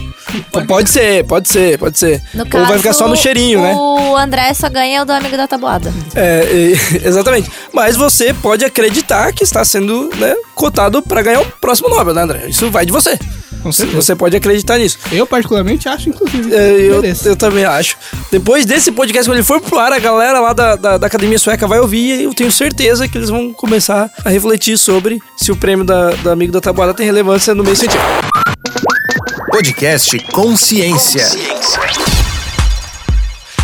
Pode ser, pode ser, pode ser. No Ou vai ficar só no cheirinho, né? O André só ganha o do amigo da tabuada. É, e- exatamente. Mas você pode acreditar que está sendo né, cotado para ganhar o próximo Nobel, né, André? Isso vai de você. Você, pode acreditar nisso. Eu, particularmente, acho, inclusive. É, eu, eu também acho. Depois desse podcast, quando ele for pro ar, a galera lá da, da, da Academia Sueca vai ouvir e eu tenho certeza que eles vão começar a refletir sobre se o prêmio da, da Amigo da Tabuada tem relevância no meio científico. Podcast Consciência.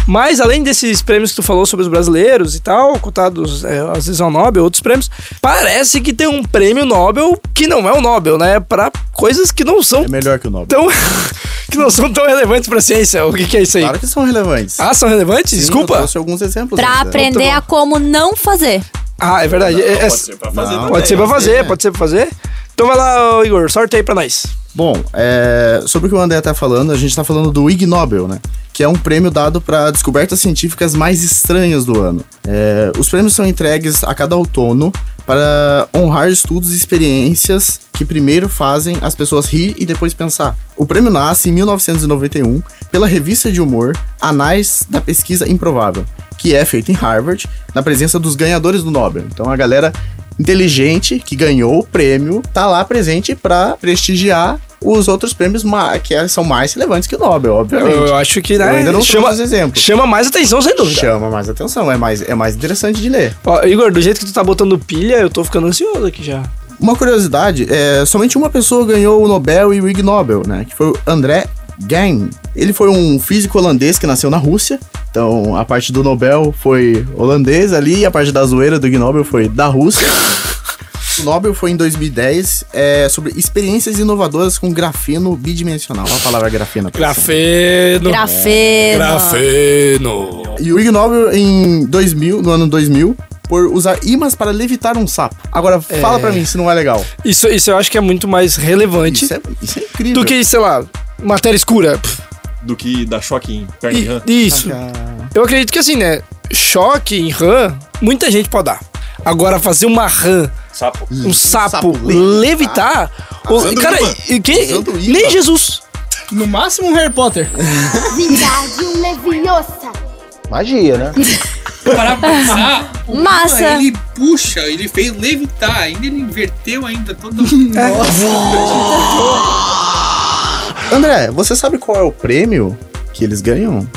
Mas além desses prêmios que tu falou sobre os brasileiros e tal, cotados é, às vezes ao Nobel, outros prêmios, parece que tem um prêmio Nobel que não é o Nobel, né? Pra coisas que não são É melhor que o Nobel. tão. que não são tão relevantes pra ciência. O que, que é isso aí? Claro que são relevantes. Ah, são relevantes? Sim, Eu Desculpa. trouxe alguns exemplos. Pra né? aprender a como não fazer. Ah, é verdade. É- é- Pode ser pra fazer Não, pode ser pra fazer, né? pode ser pra fazer. Então vai lá, Igor, sorteia aí pra nós. Bom, é, sobre o que o André tá falando, a gente tá falando do Ig Nobel, né? Que é um prêmio dado para descobertas científicas mais estranhas do ano. É, os prêmios são entregues a cada outono para honrar estudos e experiências que primeiro fazem as pessoas rir e depois pensar. O prêmio nasce em 1991 pela revista de humor Anais da Pesquisa Improvável, que é feita em Harvard, na presença dos ganhadores do Nobel. Então a galera inteligente que ganhou o prêmio tá lá presente para prestigiar os outros prêmios que são mais relevantes que o Nobel, obviamente. Eu, eu acho que, né? Eu ainda não chama, os exemplos. chama mais atenção, sem dúvida. Chama mais atenção, é mais, é mais interessante de ler. Ó, Igor, do jeito que tu tá botando pilha, eu tô ficando ansioso aqui já. Uma curiosidade, é, somente uma pessoa ganhou o Nobel e o Ig Nobel, né? Que foi o André Geim. Ele foi um físico holandês que nasceu na Rússia. Então, a parte do Nobel foi holandês ali, e a parte da zoeira do Ig Nobel foi da Rússia. O Nobel foi em 2010 é, sobre experiências inovadoras com grafeno bidimensional. Olha a palavra grafeno. Grafeno. Grafeno. Grafeno. E o Ig Nobel em 2000, no ano 2000, por usar imãs para levitar um sapo. Agora, fala pra mim se não é legal. Isso, isso eu acho que é muito mais relevante Isso é, isso é incrível. do que, sei lá, matéria escura. Do que dar choque em perna de rã. Isso. Eu acredito que assim, né? Choque em RAM, muita gente pode dar. Agora, fazer uma RAM, Sapo. um sapo, sapo levitar. o- Usando cara, imã. e quem, imã. nem Jesus. No máximo um Harry Potter. Cidade um leviosa. Magia, né? Parar pra pensar, Massa. Lula, ele puxa, ele fez levitar, ainda ele inverteu ainda todo André, você sabe qual é o prêmio que eles ganham?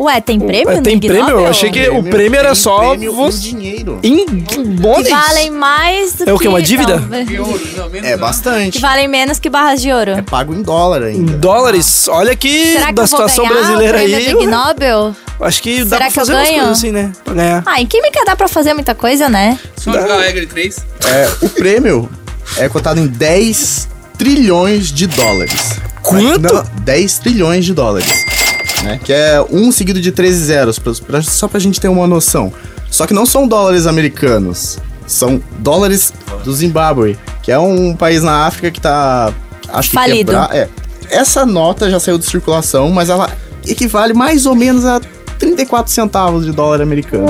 Ué, tem prêmio? É, no tem prêmio? Eu achei que o prêmio era só prêmio você- em dinheiro. em Que bones. valem mais do É o quê, uma dívida? Não, de ouro, não, menos É não. bastante. que valem menos que barras de ouro. É pago em dólar Em ainda. dólares. Olha que Será que da situação brasileira o prêmio aí. do Nobel? Acho que dá Será pra que fazer umas coisas assim, né? Pra ganhar. Ah, em química dá pra fazer muita coisa, né? Só jogar a regra de três. É, o prêmio é cotado em 10 trilhões de dólares. Quanto? Não, 10 trilhões de dólares. Né? Que é um seguido de 13 zeros, pra, pra- só pra gente ter uma noção. Só que não são dólares americanos, são dólares do Zimbábue, que é um país na África que tá. Acho que Falido. quebrar. É. Essa nota já saiu de circulação, mas ela equivale mais ou menos a 34 centavos de dólar americano.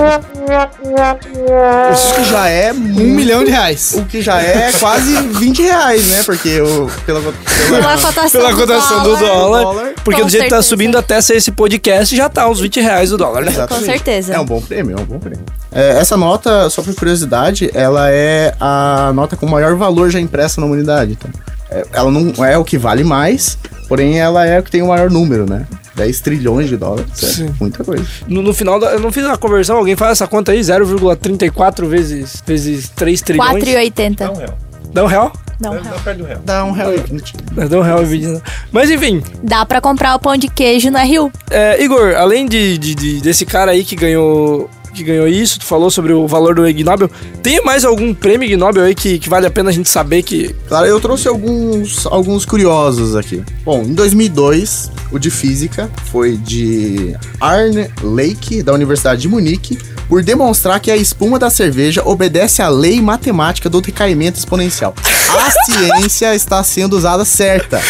Isso que já é Um milhão de reais. o que já é quase 20 reais, né? Porque o, pela, pela, Pela cotação, Pela cotação do dólar. dólar, Porque do jeito que tá certeza. subindo até ser esse podcast, já tá uns 20 reais o dólar, né? Exatamente. Com certeza. É um bom prêmio, é um bom prêmio. É, essa nota, só por curiosidade, ela é a nota com maior valor já impressa na humanidade. Então, é, ela não é o que vale mais, porém ela é o que tem o maior número, né? 10 trilhões de dólares. É Sim. muita coisa. No, no final, da- eu não fiz a conversão, alguém faz essa conta aí, 0,34 vezes, vezes 3 trilhões. 4,80. Dá um real. Dá um real? Não, Dá perto do real. Dá um real e vinte. Dá um real e vinte, né? Mas enfim, Dá pra comprar o pão de queijo no RU. é, Igor, além de, de- de- desse cara aí que ganhou que ganhou isso, tu falou sobre o valor do Ig Nobel, tem mais algum prêmio Ig Nobel aí que, que vale a pena a gente saber que... Claro, eu trouxe alguns, alguns curiosos aqui. Bom, em 2002, o de física foi de Arne Lake, da Universidade de Munique, por demonstrar que a espuma da cerveja obedece à lei matemática do decaimento exponencial. A ciência está sendo usada certa.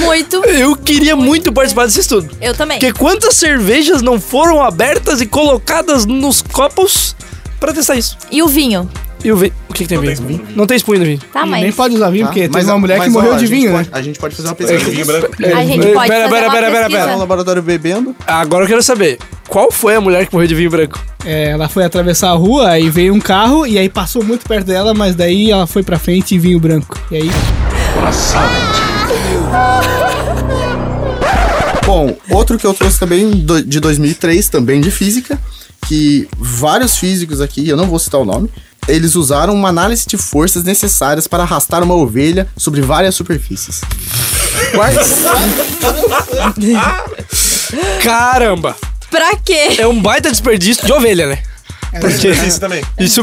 Muito. Eu queria muito participar desse estudo. Eu também. Porque quantas cervejas não foram abertas e colocadas nos copos pra testar isso? E o vinho? E o vinho? O que, que tem vinho? Não tem espuma no vinho. Tá, mas. nem pode usar vinho, tá? porque Mas, teve uma mulher que morreu ó, de vinho, pode- né? A gente pode fazer uma pesquisa. vinho branco. A gente pode pera, fazer pera, uma pera, pera, pesquisa. Tá no laboratório bebendo. Agora eu quero saber, qual foi a mulher que morreu de vinho branco? É, ela foi atravessar a rua e veio um carro e aí passou muito perto dela, mas daí ela foi pra frente e vinho branco. E aí. Bom, outro que eu trouxe também do- de 2003, também de física, que vários físicos aqui, eu não vou citar o nome, eles usaram uma análise de forças necessárias para arrastar uma ovelha sobre várias superfícies. Caramba! Pra quê? É um baita desperdício de ovelha, né? Porque Isso também. isso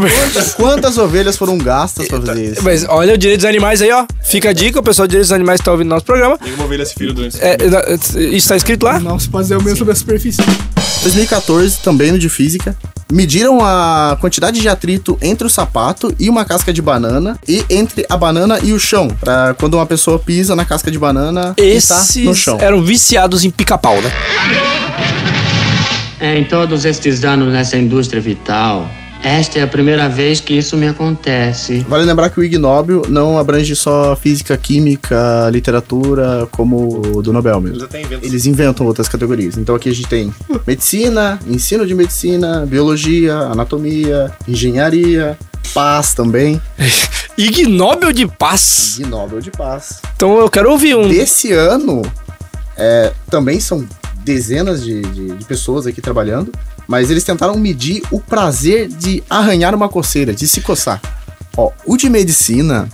Quantas ovelhas foram gastas para fazer isso? Mas olha o direito dos animais aí, ó. Fica a dica, o pessoal do direito dos animais tá ouvindo nosso programa. Nenhuma ovelha se filho durante É, é, isso tá escrito lá? Não se pode dizer o mesmo sobre a superfície. 2014, também no de física, mediram a quantidade de atrito entre o sapato e uma casca de banana e entre a banana e o chão, Pra quando uma pessoa pisa na casca de banana e tá no Esses chão. eram viciados em pica-pau, né? Em todos estes anos nessa indústria vital, esta é a primeira vez que isso me acontece. Vale lembrar que o Ig Nobel não abrange só física, química, literatura, como o do Nobel mesmo. Eles até inventam. Eles inventam outras categorias. Então aqui a gente tem medicina, ensino de medicina, biologia, anatomia, engenharia, paz também. Ig Nobel de Paz. Ig Nobel de paz. Então eu quero ouvir um. Desse ano, é, também são dezenas de, de- de pessoas aqui trabalhando, mas eles tentaram medir o prazer de arranhar uma coceira, de se coçar. Ó, o de medicina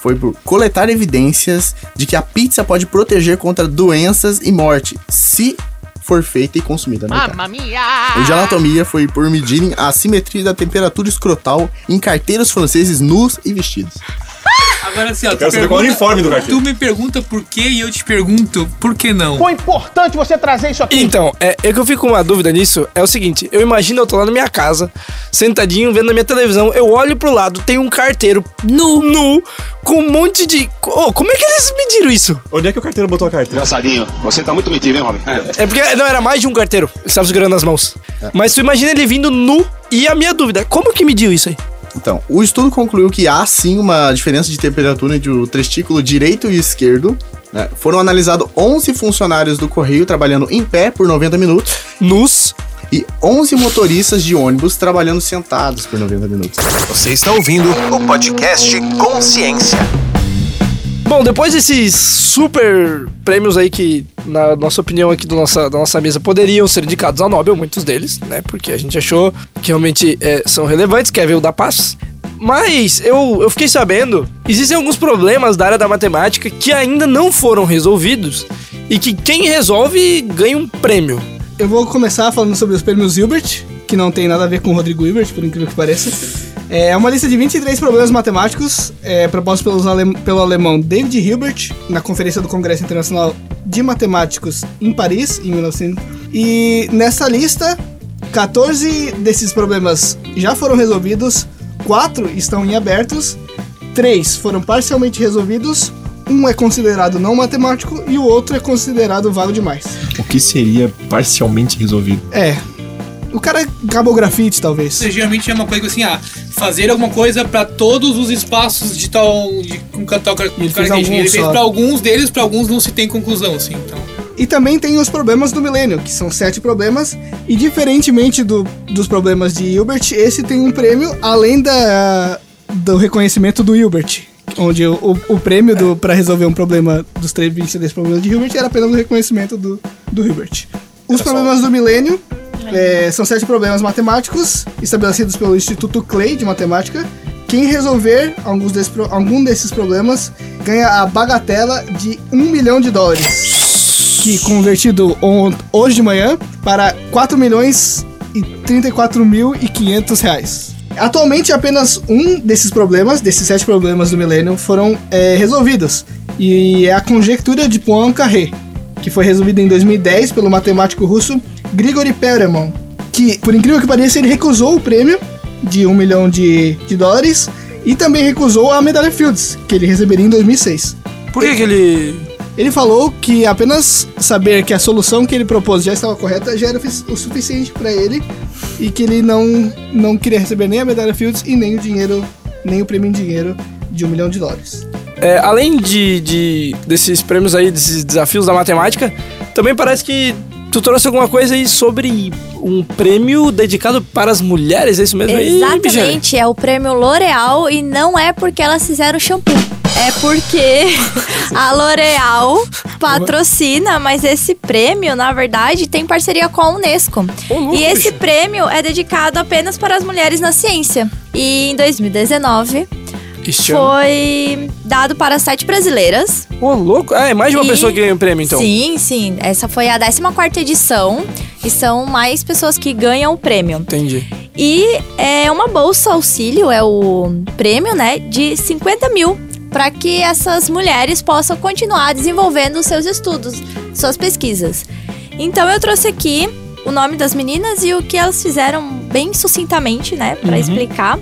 foi por coletar evidências de que a pizza pode proteger contra doenças e morte, se for feita e consumida no. Mamma mia! O de anatomia foi por medirem a simetria da temperatura escrotal em carteiros franceses nus e vestidos. Agora assim, ó, tu, quero saber qual é o uniforme do carteiro. tu me pergunta por quê e eu te pergunto por que não. Foi importante você trazer isso aqui. Então, é, é que eu fico com uma dúvida nisso. É o seguinte: eu imagino eu tô lá na minha casa, sentadinho, vendo a minha televisão. Eu olho pro lado, tem um carteiro nu, nu, com um monte de. Oh, como é que eles mediram isso? Onde é que o carteiro botou a carteira? Engraçadinho, você tá muito metido, hein, Robin? É porque não era mais de um carteiro. Ele estava segurando nas mãos. Mas tu imagina ele vindo nu. E a minha dúvida: como que mediu isso aí? Então, o estudo concluiu que há sim uma diferença de temperatura entre o testículo direito e esquerdo. né? Foram analisados 11 funcionários do correio trabalhando em pé por 90 minutos. Nus. E 11 motoristas de ônibus trabalhando sentados por 90 minutos. Você está ouvindo o podcast Consciência. Bom, depois desses super prêmios aí que, na nossa opinião aqui do nossa, da nossa mesa, poderiam ser indicados ao Nobel, muitos deles, né? Porque a gente achou que realmente é, são relevantes, quer ver o da paz. Mas eu, eu fiquei sabendo, existem alguns problemas da área da matemática que ainda não foram resolvidos e que quem resolve ganha um prêmio. Eu vou começar falando sobre os prêmios Hilbert, que não tem nada a ver com o Rodrigo Hilbert, por incrível que pareça. É uma lista de 23 problemas matemáticos é, propostos pelos alem- pelo alemão David Hilbert na Conferência do Congresso Internacional de Matemáticos em Paris, em 1900. E nessa lista, 14 desses problemas já foram resolvidos, 4 estão em abertos, 3 foram parcialmente resolvidos, um é considerado não matemático e o outro é considerado vago demais. O que seria parcialmente resolvido? É. O cara acabou grafite, talvez. Geralmente é uma coisa assim, ah, fazer alguma coisa pra todos os espaços de tal. De, com tal car- ele fez característica. Ele alguns fez pra alguns deles, pra alguns não se tem conclusão, assim. Então. E também tem os problemas do milênio, que são sete problemas. E diferentemente do- dos problemas de Hilbert, esse tem um prêmio além da, do reconhecimento do Hilbert. Onde o, o, o prêmio do, para resolver um problema dos 3 23 problemas de Hilbert era apenas o reconhecimento do, do Hilbert. Os problemas do milênio é, são sete problemas matemáticos estabelecidos pelo Instituto Clay de Matemática. Quem resolver alguns desses, pro- algum desses problemas ganha a bagatela de um milhão de dólares. Que convertido on- hoje de manhã para 4 milhões e 34 mil e 500 reais. Atualmente apenas um desses problemas, desses sete problemas do milênio, foram é, resolvidos. E é a conjectura de Poincare, que foi resolvida em 2010 pelo matemático russo Grigory Perelman, que, por incrível que pareça, ele recusou o prêmio de um milhão de, de dólares e também recusou a medalha Fields, que ele receberia em 2006. Por que, que ele. Ele falou que apenas saber que a solução que ele propôs já estava correta já era o suficiente para ele e que ele não, não queria receber nem a medalha Fields e nem o dinheiro, nem o prêmio em dinheiro de um milhão de dólares. É, além de, de- desses prêmios aí, desses desafios da matemática, também parece que tu trouxe alguma coisa aí sobre um prêmio dedicado para as mulheres, é isso mesmo? Exatamente, é o prêmio L'Oreal e não é porque elas fizeram shampoo. É porque a L'Oreal patrocina, mas esse prêmio, na verdade, tem parceria com a Unesco. e esse prêmio é dedicado apenas para as mulheres na ciência. E em 2019 Este ano. foi dado para sete brasileiras. Ô, louco. Ah, é mais de uma E- pessoa que ganha o prêmio, então. Sim, sim. Essa foi a 14 edição e são mais pessoas que ganham o prêmio. Entendi. E é uma bolsa auxílio, é o prêmio, né, de 50 mil para que essas mulheres possam continuar desenvolvendo seus estudos, suas pesquisas. Então eu trouxe aqui o nome das meninas e o que elas fizeram bem sucintamente, né, para Uhum. explicar.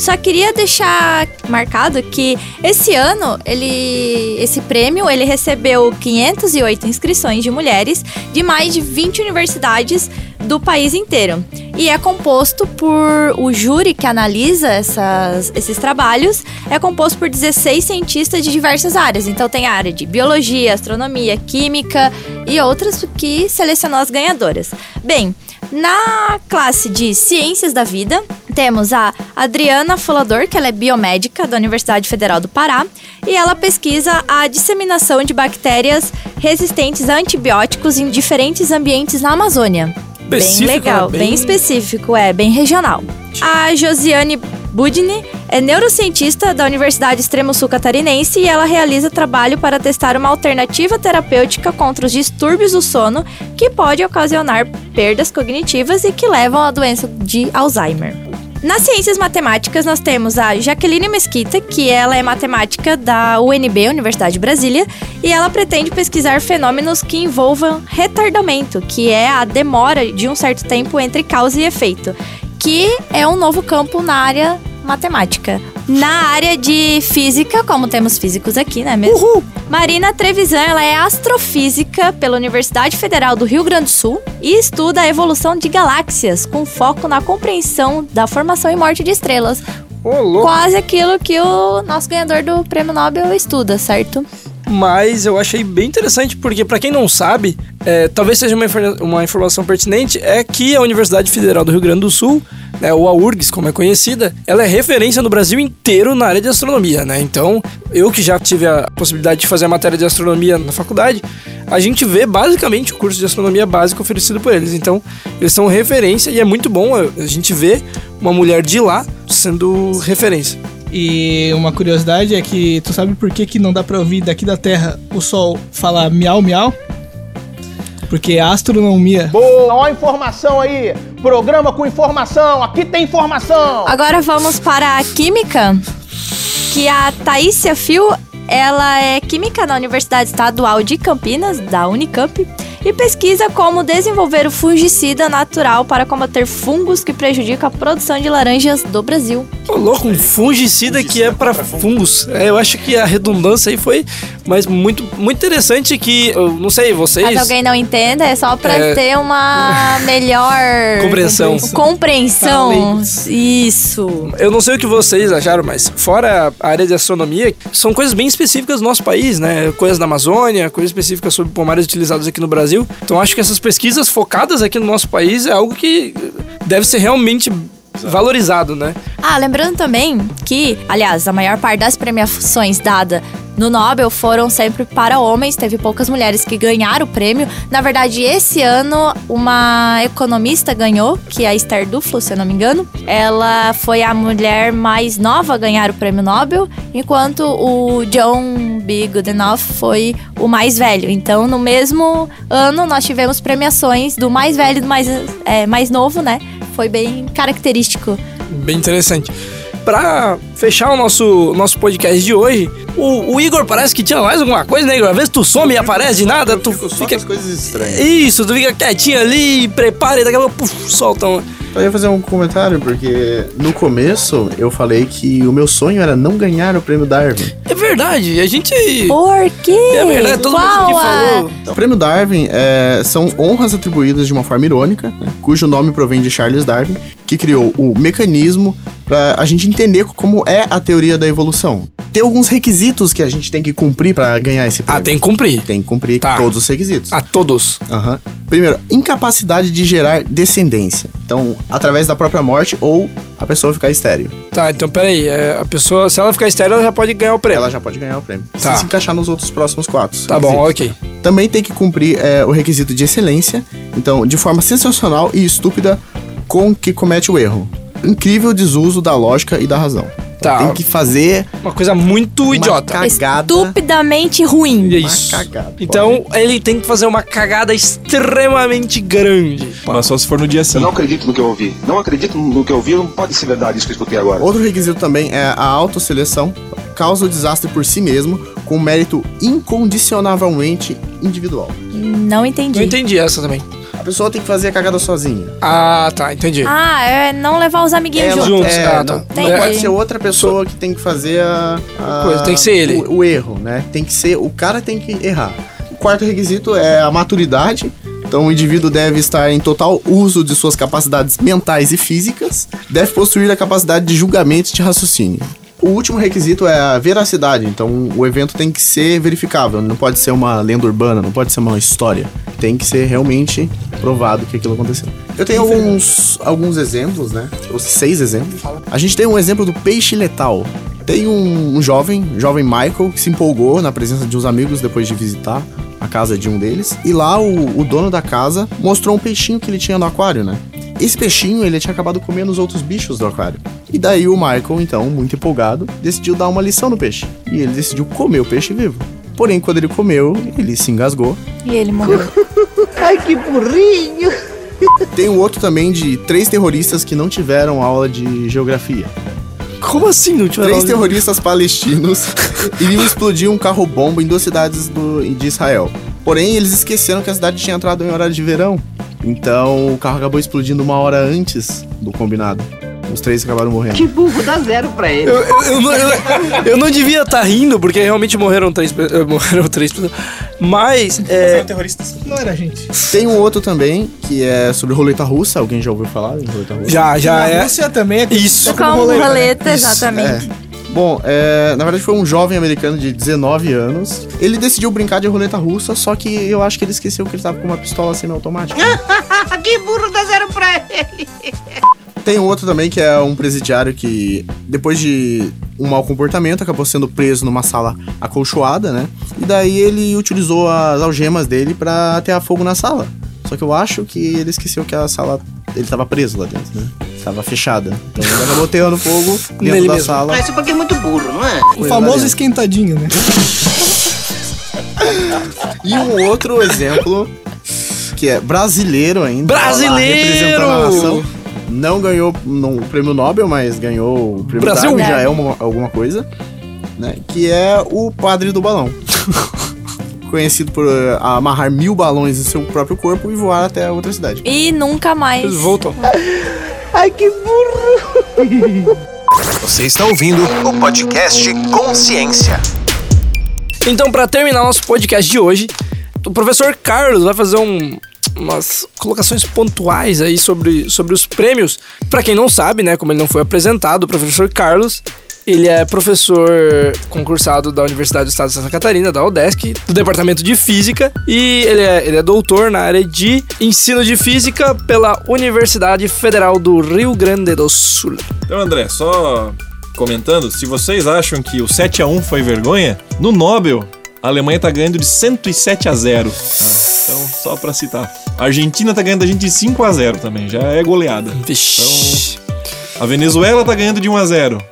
Só queria deixar marcado que esse ano ele esse prêmio ele recebeu 508 inscrições de mulheres de mais de 20 universidades do país inteiro. E é composto por o júri que analisa essas, esses trabalhos, é composto por 16 cientistas de diversas áreas. Então tem a área de biologia, astronomia, química e outras que selecionou as ganhadoras. Bem, na classe de Ciências da Vida, temos a Adriana Folador, que ela é biomédica da Universidade Federal do Pará, e ela pesquisa a disseminação de bactérias resistentes a antibióticos em diferentes ambientes na Amazônia. Bem Específico, legal, né? bem... Bem- específico, é, bem regional. A Josiane Budni, é neurocientista da Universidade Extremo Sul Catarinense e ela realiza trabalho para testar uma alternativa terapêutica contra os distúrbios do sono que pode ocasionar perdas cognitivas e que levam à doença de Alzheimer. Nas ciências matemáticas, nós temos a Jaqueline Mesquita, que ela é matemática da UNB, Universidade de Brasília, e ela pretende pesquisar fenômenos que envolvam retardamento, que é a demora de um certo tempo entre causa e efeito, que é um novo campo na área matemática. Na área de física, como temos físicos aqui, né mesmo? Uhul. Marina Trevisan, ela é astrofísica pela Universidade Federal do Rio Grande do Sul e estuda a evolução de galáxias, com foco na compreensão da formação e morte de estrelas. Ô, Quase aquilo que o nosso ganhador do Prêmio Nobel estuda, certo? Mas eu achei bem interessante porque, para quem não sabe, é, talvez seja uma, uma informação pertinente, é que a Universidade Federal do Rio Grande do Sul, né, ou a URGS, como é conhecida, ela é referência no Brasil inteiro na área de astronomia, né? Então, eu que já tive a possibilidade de fazer a matéria de astronomia na faculdade, a gente vê basicamente o curso de astronomia básico oferecido por eles. Então, eles são referência e é muito bom a a gente ver uma mulher de lá sendo referência. E uma curiosidade é que tu sabe por que, que não dá pra ouvir daqui da Terra o sol falar miau miau? Porque é astronomia. Boa, ó a informação aí. Programa com informação. Aqui tem informação. Agora vamos para a química, que a Thaísia Fio, ela é química na Universidade Estadual de Campinas, da Unicamp, e pesquisa como desenvolver o fungicida natural para combater fungos que prejudicam a produção de laranjas do Brasil. Ô, louco, um fungicida que é para fungos. É, eu acho que a redundância aí foi, mas muito, muito interessante que, eu não sei, vocês... Caso alguém não entenda, é só para É. ter uma melhor Compreensão. compreensão. Isso. Eu não sei o que vocês acharam, mas fora a área de astronomia, são coisas bem específicas do nosso país, né? Coisas da Amazônia, coisas específicas sobre pomares utilizados aqui no Brasil. Então acho que essas pesquisas focadas aqui no nosso país é algo que deve ser realmente valorizado, né? Ah, lembrando também que, aliás, a maior parte das premiações dada no Nobel foram sempre para homens, teve poucas mulheres que ganharam o prêmio. Na verdade, esse ano uma economista ganhou, que é a Esther Duflo, se eu não me engano. Ela foi a mulher mais nova a ganhar o prêmio Nobel, enquanto o John B. Goodenough foi o mais velho. Então, no mesmo ano, nós tivemos premiações do mais velho e do mais, é, mais novo, né? Foi bem característico. Bem interessante. Pra fechar o nosso, nosso podcast de hoje, o, o Igor parece que tinha mais alguma coisa, né, Igor? Às vezes tu some e aparece de nada, tu fica. coisas estranhas. Isso, tu fica quietinho ali, prepara e daqui a pouco puf, solta um. Eu ia fazer um comentário, porque no começo eu falei que o meu sonho era não ganhar o prêmio Darwin. É verdade, a gente. Por quê? É verdade, todo mundo Qual aqui a- falou. O prêmio Darwin é, são honras atribuídas de uma forma irônica, né, cujo nome provém de Charles Darwin, que criou o mecanismo para a gente entender como é a teoria da evolução. Tem alguns requisitos que a gente tem que cumprir para ganhar esse prêmio. Ah, tem que cumprir. Tem que cumprir Tá. todos os requisitos. A todos. Aham. Primeiro, incapacidade de gerar descendência. Então, através da própria morte ou a pessoa ficar estéreo. Tá, então peraí. é, a pessoa, se ela ficar estéreo, ela já pode ganhar o prêmio. Ela já pode ganhar o prêmio. Tá. Se se encaixar nos outros próximos quatro. Tá bom, ok. Também tem que cumprir é, o requisito de excelência. Então, de forma sensacional e estúpida com que comete o erro. Incrível desuso da lógica e da razão. Tá. Tem que fazer Uma coisa muito uma idiota. cagada. Estupidamente ruim. Isso. cagada. Então ele tem que fazer uma cagada extremamente grande. Mas só se for no dia sim. Eu não acredito no que eu ouvi. Não acredito no que eu ouvi. Não pode ser verdade isso que eu escutei agora. Outro requisito também é a autoseleção. Causa o desastre por si mesmo, com mérito incondicionavelmente individual. Não entendi. Não entendi essa também. A pessoa tem que fazer a cagada sozinha. Ah, tá, entendi. Ah, é não levar os amiguinhos Ela- juntos. juntos. é, Ah, não, tá. não Entendi. pode ser outra pessoa que tem que fazer a, a- Coisa, tem que ser ele. O, o erro, né? Tem que ser o cara tem que errar. O quarto requisito é a maturidade. Então o indivíduo deve estar em total uso de suas capacidades mentais e físicas, deve possuir a capacidade de julgamento e de raciocínio. O último requisito é a veracidade, então o evento tem que ser verificável, não pode ser uma lenda urbana, não pode ser uma história. Tem que ser realmente provado que aquilo aconteceu. Eu tenho alguns, alguns exemplos, né? Trouxe seis exemplos. A gente tem um exemplo do peixe letal. Tem um, um jovem, jovem Michael, que se empolgou na presença de uns amigos depois de visitar a casa de um deles. E lá o, o dono da casa mostrou um peixinho que ele tinha no aquário, né? Esse peixinho ele tinha acabado comendo os outros bichos do aquário. E daí o Michael, então, muito empolgado, decidiu dar uma lição no peixe. E ele decidiu comer o peixe vivo. Porém, quando ele comeu, ele se engasgou. E ele morreu. Ai, que burrinho! Tem um outro também de três terroristas que não tiveram aula de geografia. Como assim não tiveram Três aula terroristas palestinos iriam explodir um carro-bomba em duas cidades do- de Israel. Porém, eles esqueceram que a cidade tinha entrado em horário de verão. Então, o carro acabou explodindo uma hora antes do combinado. Os três acabaram morrendo. Que burro, dá zero pra ele. Eu, eu- eu não, eu- eu não devia estar rindo, porque realmente morreram três, eh, morreram três pessoas. Mas, é, terroristas. Não era gente. Tem um outro também, que é sobre roleta russa. Alguém já ouviu falar em roleta russa? já, já Na é. Rússia também é Isso. como Como roleta, né? roleta, Isso, exatamente. é. Bom, é, na verdade foi um jovem americano de 19 anos. Ele decidiu brincar de roleta russa, só que eu acho que ele esqueceu que ele tava com uma pistola semiautomática. que burro, dá zero pra ele. Tem outro também que é um presidiário que, depois de um mau comportamento, acabou sendo preso numa sala acolchoada, né? E daí ele utilizou as algemas dele pra atear fogo na sala. Só que eu acho que ele esqueceu que a sala. Ele tava preso lá dentro, né? Tava fechada. Então ele acabou ateando fogo dentro Nele da mesmo. sala. Mas isso porque é muito burro, não é? O famoso esquentadinho, né? E um outro exemplo, que é brasileiro ainda. Brasileiro! Representando a nação. Não ganhou no- o prêmio Nobel, mas ganhou o prêmio Brasil! Darwin, já é uma- alguma coisa. Né? Que é o padre do balão. Conhecido por eh, amarrar mil balões em seu próprio corpo e voar até outra cidade. E nunca mais. Voltou. Ai, que burro. Você está ouvindo o podcast Consciência. Então, pra terminar nosso podcast de hoje, o professor Carlos vai fazer um- umas colocações pontuais aí sobre, sobre os prêmios. Pra quem não sabe, né, como ele não foi apresentado, o professor Carlos, ele é professor concursado da Universidade do Estado de Santa Catarina, da UDESC, do Departamento de Física, e ele é, ele é doutor na área de ensino de física pela Universidade Federal do Rio Grande do Sul. Então, André, só comentando, se vocês acham que o 7 a 1 foi vergonha, no Nobel a Alemanha tá ganhando de 107 a 0. tá? Então, só pra citar. A Argentina tá ganhando da gente de 5 a 0 também, já é goleada. Vixe. A Venezuela tá ganhando de 1 a 0.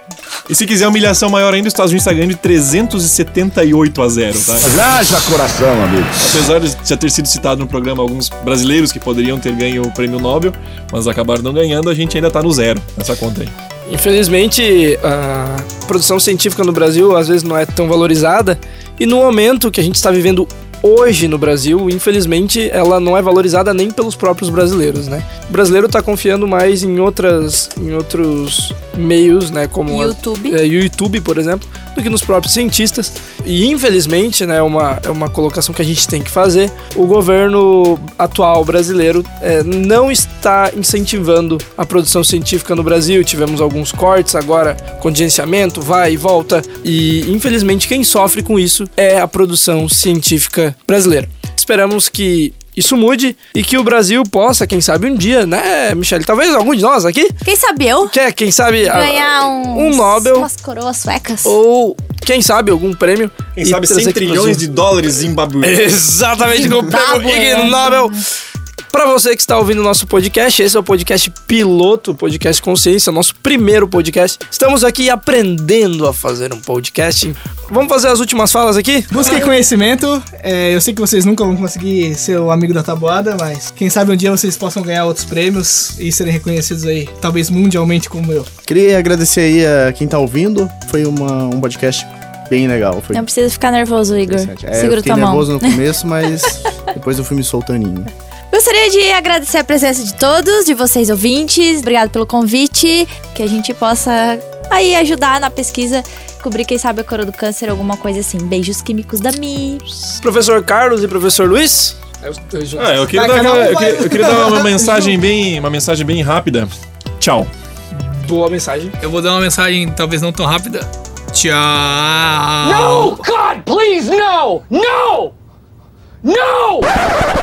E se quiser humilhação maior ainda, os Estados Unidos tá ganhando de 378 a 0, tá? Haja coração, amigo. Apesar de já ter sido citado no programa alguns brasileiros que poderiam ter ganho o prêmio Nobel, mas acabaram não ganhando, a gente ainda tá no zero nessa conta aí. Infelizmente, a produção científica no Brasil às vezes não é tão valorizada e no momento que a gente está vivendo hoje no Brasil, infelizmente, ela não é valorizada nem pelos próprios brasileiros, né? O brasileiro está confiando mais em outras, em outros meios, né, como a- YouTube. é, YouTube, por exemplo, do que nos próprios cientistas. E infelizmente, né, é uma, é uma colocação que a gente tem que fazer. O governo atual brasileiro é, não está incentivando a produção científica no Brasil. Tivemos alguns cortes agora, contingenciamento, vai e volta. E infelizmente quem sofre com isso é a produção científica brasileira. Esperamos que isso mude e que o Brasil possa, quem sabe um dia, né, Michele? Talvez algum de nós aqui Quem sabe eu? quer, quem sabe, Ganhar um, um Nobel umas coroas suecas. ou quem sabe algum prêmio. Quem sabe 100 trazer aqui pro trilhões de dólares zimbabuenses. Exatamente, com o prêmio. Ig Nobel. Pra você que está ouvindo o nosso podcast, esse é o podcast piloto, podcast Consciência, nosso primeiro podcast. Estamos aqui aprendendo a fazer um podcast. Vamos fazer as últimas falas aqui? Busquem conhecimento. É, eu sei que vocês nunca vão conseguir ser o amigo da tabuada, mas quem sabe um dia vocês possam ganhar outros prêmios e serem reconhecidos aí, talvez mundialmente como eu. Queria agradecer aí a quem tá ouvindo. Foi uma, um podcast bem legal. Foi Não precisa ficar nervoso, Igor. É, eu Segura fiquei tua mão. nervoso no começo, mas depois eu fui me soltaninho. Gostaria de agradecer a presença de todos, de vocês ouvintes. Obrigado pelo convite. Que a gente possa aí ajudar na pesquisa, cobrir, quem sabe, a cura do câncer, alguma coisa assim. Beijos químicos da Mi. Professor Carlos e professor Luiz? Ah, eu queria, Vai, dar, aquela- eu queria, eu queria dar uma mensagem bem, uma mensagem bem rápida. Tchau. Boa mensagem. Eu vou dar uma mensagem talvez não tão rápida. Tchau. No! God, please, no! No! No!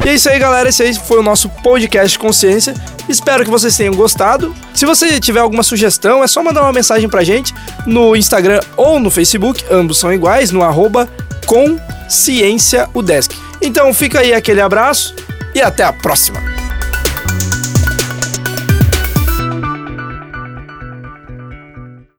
E é isso aí, galera. Esse aí foi o nosso podcast Consciência. Espero que vocês tenham gostado. Se você tiver alguma sugestão, é só mandar uma mensagem pra gente no Instagram ou no Facebook. Ambos são iguais, no arroba Consciência Udesc. Então fica aí aquele abraço e até a próxima.